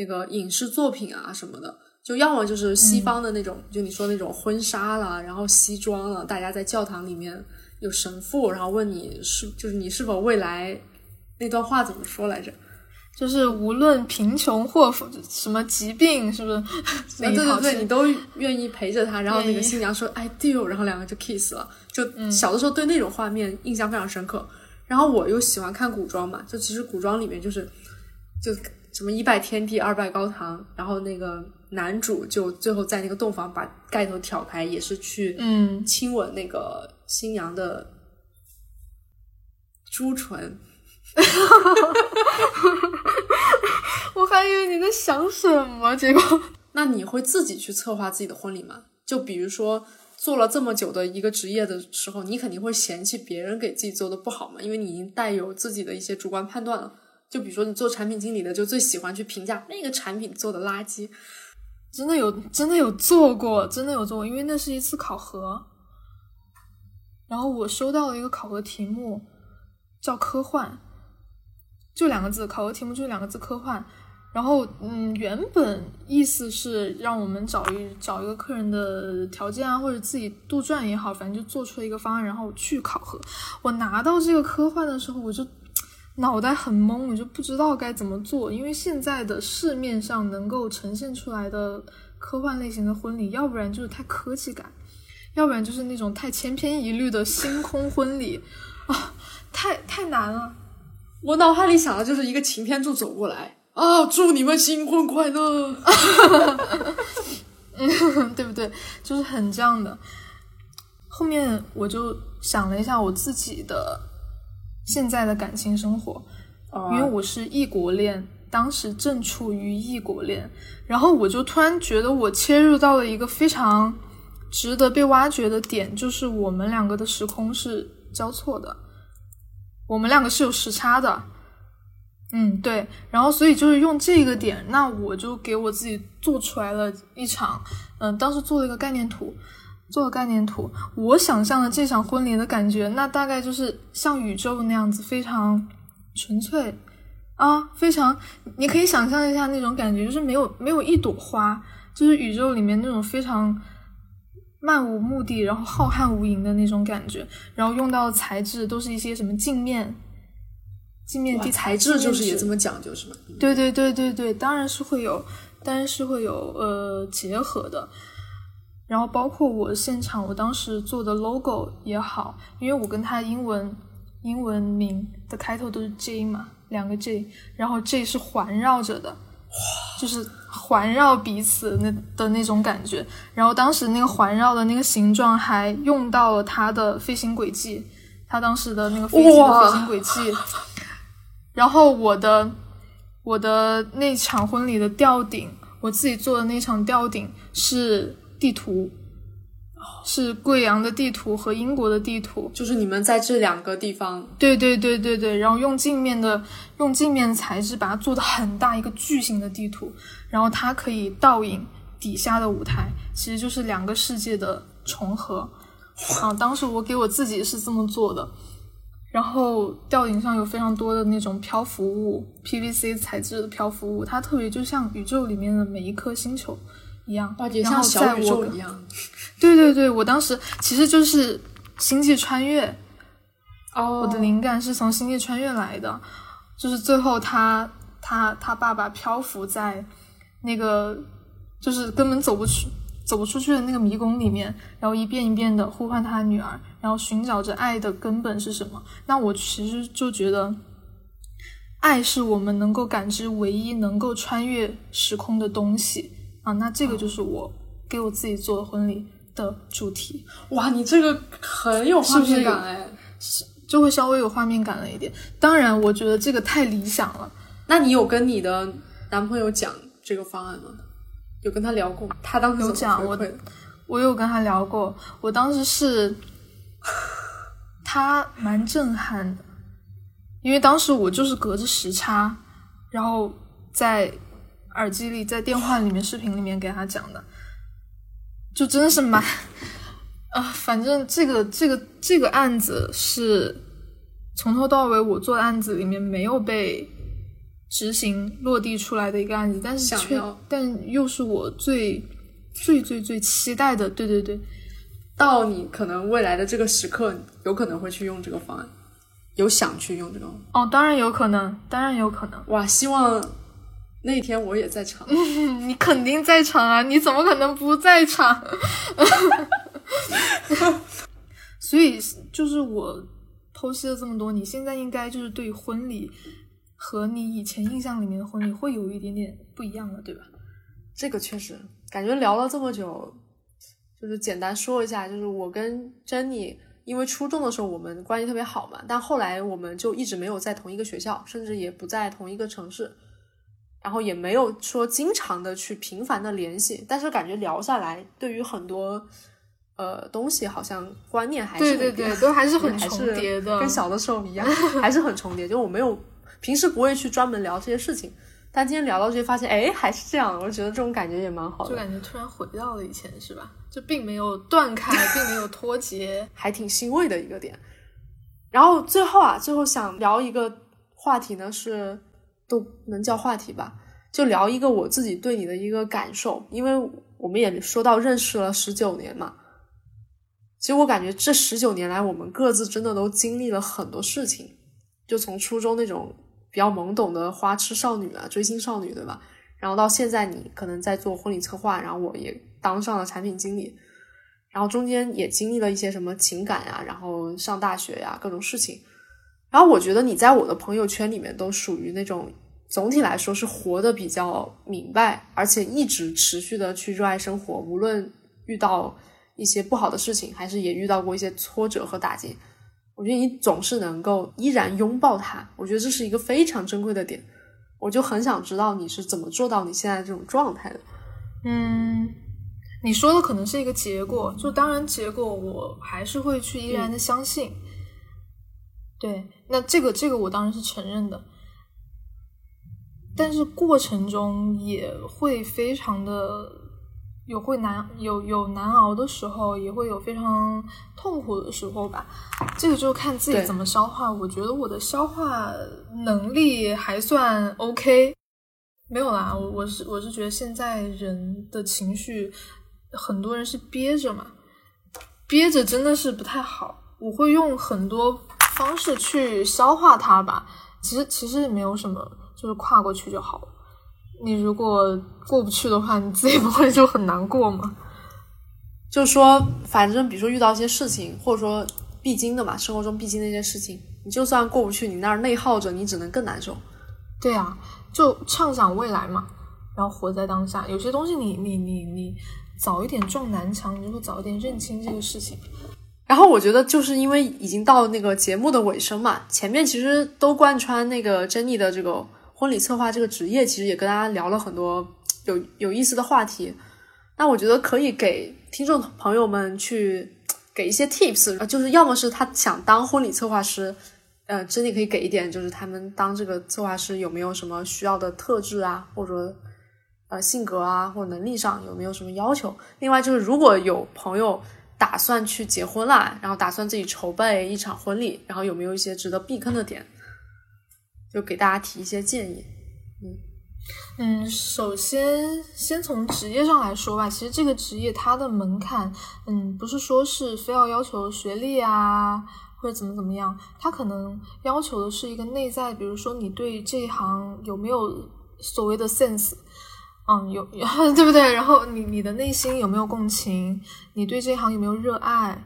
[SPEAKER 3] 那个影视作品啊什么的，就要么就是西方的那种，就你说那种婚纱啦，然后西装了，大家在教堂里面有神父，然后问你是就是你是否未来那段话怎么说来着？
[SPEAKER 1] 就是无论贫穷或什么疾病，是不是？
[SPEAKER 3] 对对对，你都愿意陪着他。然后那个新娘说 “I do”，然后两个就 kiss 了。就小的时候对那种画面印象非常深刻。然后我又喜欢看古装嘛，就其实古装里面就是就什么一拜天地，二拜高堂，然后那个男主就最后在那个洞房把盖头挑开，也是去
[SPEAKER 1] 嗯
[SPEAKER 3] 亲吻那个新娘的朱唇。
[SPEAKER 1] 我还以为你在想什么，结果
[SPEAKER 3] 那你会自己去策划自己的婚礼吗？就比如说做了这么久的一个职业的时候，你肯定会嫌弃别人给自己做的不好嘛？因为你已经带有自己的一些主观判断了。就比如说你做产品经理的，就最喜欢去评价那个产品做的垃圾。
[SPEAKER 1] 真的有，真的有做过，真的有做过，因为那是一次考核，然后我收到了一个考核题目，叫科幻。就两个字，考核题目就两个字，科幻。然后，嗯，原本意思是让我们找一找一个客人的条件啊，或者自己杜撰也好，反正就做出了一个方案，然后去考核。我拿到这个科幻的时候，我就脑袋很懵，我就不知道该怎么做。因为现在的市面上能够呈现出来的科幻类型的婚礼，要不然就是太科技感，要不然就是那种太千篇一律的星空婚礼 啊，太太难了。
[SPEAKER 3] 我脑海里想的就是一个擎天柱走过来啊，祝你们新婚快乐，
[SPEAKER 1] 嗯，对不对？就是很这样的。后面我就想了一下我自己的现在的感情生活，因为我是异国恋，当时正处于异国恋，然后我就突然觉得我切入到了一个非常值得被挖掘的点，就是我们两个的时空是交错的。我们两个是有时差的，嗯，对，然后所以就是用这个点，那我就给我自己做出来了一场，嗯，当时做了一个概念图，做了概念图，我想象的这场婚礼的感觉，那大概就是像宇宙那样子，非常纯粹啊，非常，你可以想象一下那种感觉，就是没有没有一朵花，就是宇宙里面那种非常漫无目的，然后浩瀚无垠的那种感觉。然后用到的材质都是一些什么镜面、镜面地
[SPEAKER 3] 材质，就是也这么讲究是吗？
[SPEAKER 1] 对对对对对，当然是会有，当然是会有呃结合的。然后包括我现场，我当时做的 logo 也好，因为我跟他英文英文名的开头都是 J 嘛。两个 J，然后 J 是环绕着的，就是环绕彼此那的那种感觉。然后当时那个环绕的那个形状还用到了它的飞行轨迹，它当时的那个飞机的飞行轨迹。然后我的我的那场婚礼的吊顶，我自己做的那场吊顶是地图。是贵阳的地图和英国的地图，
[SPEAKER 3] 就是你们在这两个地方。
[SPEAKER 1] 对对对对对，然后用镜面的用镜面材质把它做的很大一个巨型的地图，然后它可以倒影底下的舞台，其实就是两个世界的重合。啊，当时我给我自己是这么做的，然后吊顶上有非常多的那种漂浮物，PVC 材质的漂浮物，它特别就像宇宙里面的每一颗星球。一样，然后在我
[SPEAKER 3] 一样，
[SPEAKER 1] 对对对，我当时其实就是《星际穿越》
[SPEAKER 3] 哦，
[SPEAKER 1] 我的灵感是从《星际穿越》来的，就是最后他他他爸爸漂浮在那个就是根本走不出走不出去的那个迷宫里面，然后一遍一遍的呼唤他的女儿，然后寻找着爱的根本是什么。那我其实就觉得，爱是我们能够感知唯一能够穿越时空的东西。啊，那这个就是我给我自己做的婚礼的主题。
[SPEAKER 2] 哇，你这个很有画面感哎，
[SPEAKER 1] 就会稍微有画面感了一点。当然，我觉得这个太理想了。
[SPEAKER 3] 那你有跟你的男朋友讲这个方案吗？有跟他聊过吗？他当时
[SPEAKER 1] 有讲，我我有跟他聊过。我当时是 他蛮震撼的，因为当时我就是隔着时差，然后在。耳机里，在电话里面、视频里面给他讲的，就真的是蛮 啊，反正这个、这个、这个案子是从头到尾我做的案子里面没有被执行落地出来的一个案子，但是却但又是我最最最最期待的。对对对，
[SPEAKER 3] 到你可能未来的这个时刻，有可能会去用这个方案，有想去用这个
[SPEAKER 1] 哦，当然有可能，当然有可能。
[SPEAKER 3] 哇，希望。那天我也在场，
[SPEAKER 1] 你肯定在场啊！你怎么可能不在场？所以就是我剖析了这么多，你现在应该就是对婚礼和你以前印象里面的婚礼会有一点点不一样了，对吧？
[SPEAKER 3] 这个确实，感觉聊了这么久，就是简单说一下，就是我跟珍妮，因为初中的时候我们关系特别好嘛，但后来我们就一直没有在同一个学校，甚至也不在同一个城市。然后也没有说经常的去频繁的联系，但是感觉聊下来，对于很多呃东西，好像观念还是
[SPEAKER 1] 对对对，都
[SPEAKER 3] 还
[SPEAKER 1] 是很重叠的，
[SPEAKER 3] 跟小的时候一样，还是很重叠。就我没有平时不会去专门聊这些事情，但今天聊到这些，发现哎，还是这样。我觉得这种感觉也蛮好的，
[SPEAKER 1] 就感觉突然回到了以前，是吧？就并没有断开，并没有脱节，
[SPEAKER 3] 还挺欣慰的一个点。然后最后啊，最后想聊一个话题呢是。都能叫话题吧，就聊一个我自己对你的一个感受，因为我们也说到认识了十九年嘛。其实我感觉这十九年来，我们各自真的都经历了很多事情，就从初中那种比较懵懂的花痴少女啊，追星少女，对吧？然后到现在，你可能在做婚礼策划，然后我也当上了产品经理，然后中间也经历了一些什么情感呀，然后上大学呀，各种事情。然后我觉得你在我的朋友圈里面都属于那种总体来说是活得比较明白，而且一直持续的去热爱生活，无论遇到一些不好的事情，还是也遇到过一些挫折和打击，我觉得你总是能够依然拥抱它。我觉得这是一个非常珍贵的点，我就很想知道你是怎么做到你现在这种状态的。
[SPEAKER 1] 嗯，你说的可能是一个结果，就当然结果我还是会去依然的相信。对，那这个这个我当然是承认的，但是过程中也会非常的有会难有有难熬的时候，也会有非常痛苦的时候吧。这个就看自己怎么消化。我觉得我的消化能力还算 OK。没有啦，我我是我是觉得现在人的情绪，很多人是憋着嘛，憋着真的是不太好。我会用很多方式去消化它吧。其实其实没有什么，就是跨过去就好了。你如果过不去的话，你自己不会就很难过吗？
[SPEAKER 3] 就是说，反正比如说遇到一些事情，或者说必经的嘛，生活中必经的一些事情，你就算过不去，你那儿内耗着，你只能更难受。
[SPEAKER 1] 对啊，就畅想未来嘛，然后活在当下。有些东西你你你你早一点撞南墙，你就会早一点认清这个事情。
[SPEAKER 3] 然后我觉得，就是因为已经到那个节目的尾声嘛，前面其实都贯穿那个珍妮的这个婚礼策划这个职业，其实也跟大家聊了很多有有意思的话题。那我觉得可以给听众朋友们去给一些 tips，就是要么是他想当婚礼策划师，呃，珍妮可以给一点，就是他们当这个策划师有没有什么需要的特质啊，或者呃性格啊或者能力上有没有什么要求？另外就是如果有朋友。打算去结婚啦，然后打算自己筹备一场婚礼，然后有没有一些值得避坑的点，就给大家提一些建议。
[SPEAKER 1] 嗯嗯，首先先从职业上来说吧，其实这个职业它的门槛，嗯，不是说是非要要求学历啊，或者怎么怎么样，它可能要求的是一个内在，比如说你对这一行有没有所谓的 sense。嗯，有 对不对？然后你你的内心有没有共情？你对这一行有没有热爱？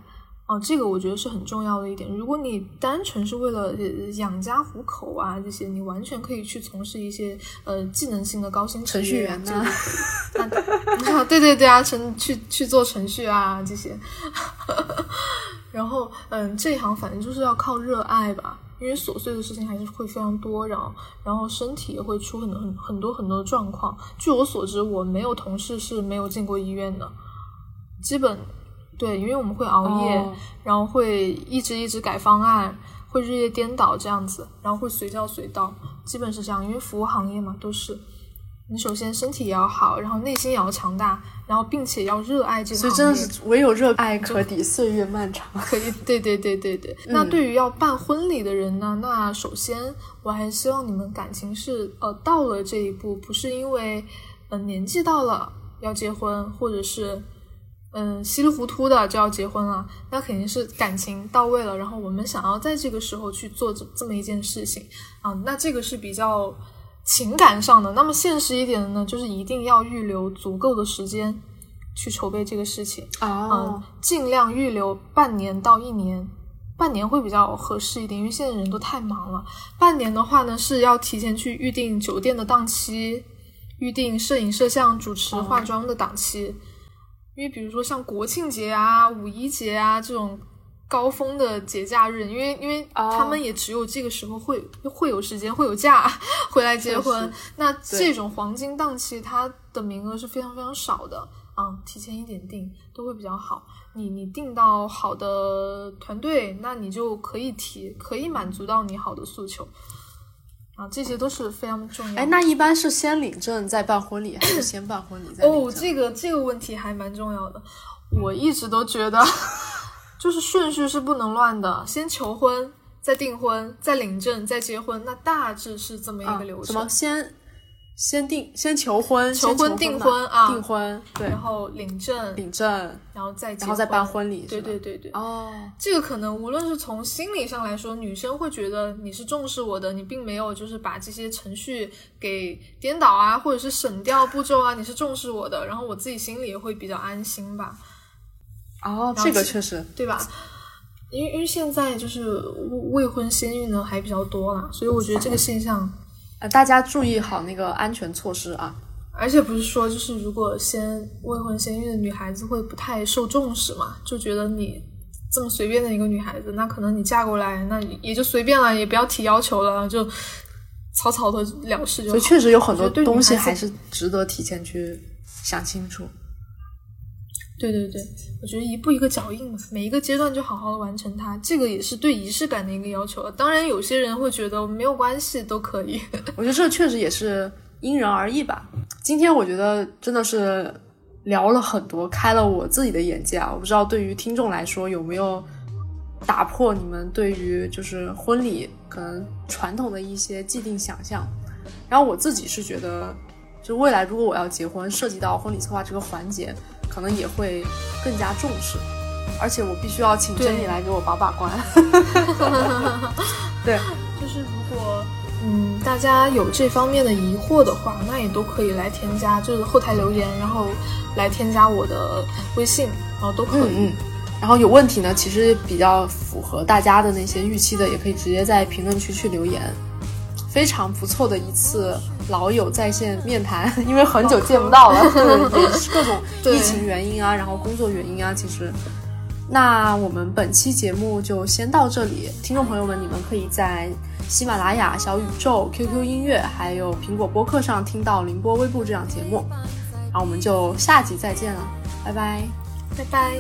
[SPEAKER 1] 哦，这个我觉得是很重要的一点。如果你单纯是为了养家糊口啊，这些你完全可以去从事一些呃技能性的高薪
[SPEAKER 3] 程序员
[SPEAKER 1] 呐、啊，那对 对对啊，程去去做程序啊这些。然后嗯，这一行反正就是要靠热爱吧。因为琐碎的事情还是会非常多，然后然后身体也会出很多很很多很多的状况。据我所知，我没有同事是没有进过医院的，基本对，因为我们会熬夜，
[SPEAKER 3] 哦、
[SPEAKER 1] 然后会一直一直改方案，会日夜颠倒这样子，然后会随叫随到，基本是这样。因为服务行业嘛，都是你首先身体也要好，然后内心也要强大，然后并且要热爱这个。
[SPEAKER 3] 所以真的是唯有热爱可抵岁月漫长。
[SPEAKER 1] 可以，对对对对对。嗯、那对于要办婚礼的人呢，那首先我还希望你们感情是呃到了这一步，不是因为嗯、呃、年纪到了要结婚，或者是嗯、呃、稀里糊涂的就要结婚了，那肯定是感情到位了，然后我们想要在这个时候去做这这么一件事情啊，那这个是比较。情感上的，那么现实一点的呢，就是一定要预留足够的时间去筹备这个事情
[SPEAKER 3] 啊、
[SPEAKER 1] 嗯，尽量预留半年到一年，半年会比较合适一点，因为现在人都太忙了。半年的话呢，是要提前去预定酒店的档期，预定摄影、摄像、主持、化妆的档期，因为比如说像国庆节啊、五一节啊这种。高峰的节假日，因为因为他们也只有这个时候会、oh. 会有时间会有假 回来结婚，那这种黄金档期它的名额是非常非常少的啊、嗯，提前一点订都会比较好。你你订到好的团队，那你就可以提，可以满足到你好的诉求啊，这些都是非常重要。
[SPEAKER 3] 哎，那一般是先领证再办婚礼，还是先办婚礼再？
[SPEAKER 1] 哦，这个这个问题还蛮重要的，我一直都觉得。就是顺序是不能乱的，先求婚，再订婚，再领证，再结婚，那大致是这么一个流程。
[SPEAKER 3] 什么？先先订，先求婚，
[SPEAKER 1] 求
[SPEAKER 3] 婚
[SPEAKER 1] 订婚啊，
[SPEAKER 3] 订婚，对，
[SPEAKER 1] 然后领证，
[SPEAKER 3] 领证，
[SPEAKER 1] 然后再
[SPEAKER 3] 然后再办婚礼，
[SPEAKER 1] 对对对对。
[SPEAKER 3] 哦，
[SPEAKER 1] 这个可能无论是从心理上来说，女生会觉得你是重视我的，你并没有就是把这些程序给颠倒啊，或者是省掉步骤啊，你是重视我的，然后我自己心里也会比较安心吧。
[SPEAKER 3] 哦，这个确实。
[SPEAKER 1] 对吧？因为因为现在就是未婚先孕呢还比较多啦，所以我觉得这个现象，
[SPEAKER 3] 呃，大家注意好那个安全措施啊。
[SPEAKER 1] 而且不是说就是如果先未婚先孕的女孩子会不太受重视嘛，就觉得你这么随便的一个女孩子，那可能你嫁过来那也就随便了，也不要提要求了，就草草的了事就好。
[SPEAKER 3] 所以确实有很多东西还是值得提前去想清楚。
[SPEAKER 1] 对对对，我觉得一步一个脚印，每一个阶段就好好的完成它，这个也是对仪式感的一个要求。当然，有些人会觉得没有关系，都可以。
[SPEAKER 3] 我觉得这确实也是因人而异吧。今天我觉得真的是聊了很多，开了我自己的眼界啊！我不知道对于听众来说有没有打破你们对于就是婚礼可能传统的一些既定想象。然后我自己是觉得，就未来如果我要结婚，涉及到婚礼策划这个环节，可能也会更加重视。而且我必须要请珍妮来给我把把关。对，
[SPEAKER 1] 就是如果。嗯，大家有这方面的疑惑的话，那也都可以来添加，就是后台留言，然后来添加我的微信，然后都可以。
[SPEAKER 3] 嗯嗯。然后有问题呢，其实比较符合大家的那些预期的，也可以直接在评论区去留言。非常不错的一次老友在线面谈，因为很久见不到了，对，也是各种疫情原因啊，然后工作原因啊，其实。那我们本期节目就先到这里，听众朋友们，你们可以在。喜马拉雅、小宇宙、QQ 音乐，还有苹果播客上听到《凌波微步》这档节目，然后我们就下集再见了，拜拜，
[SPEAKER 1] 拜拜。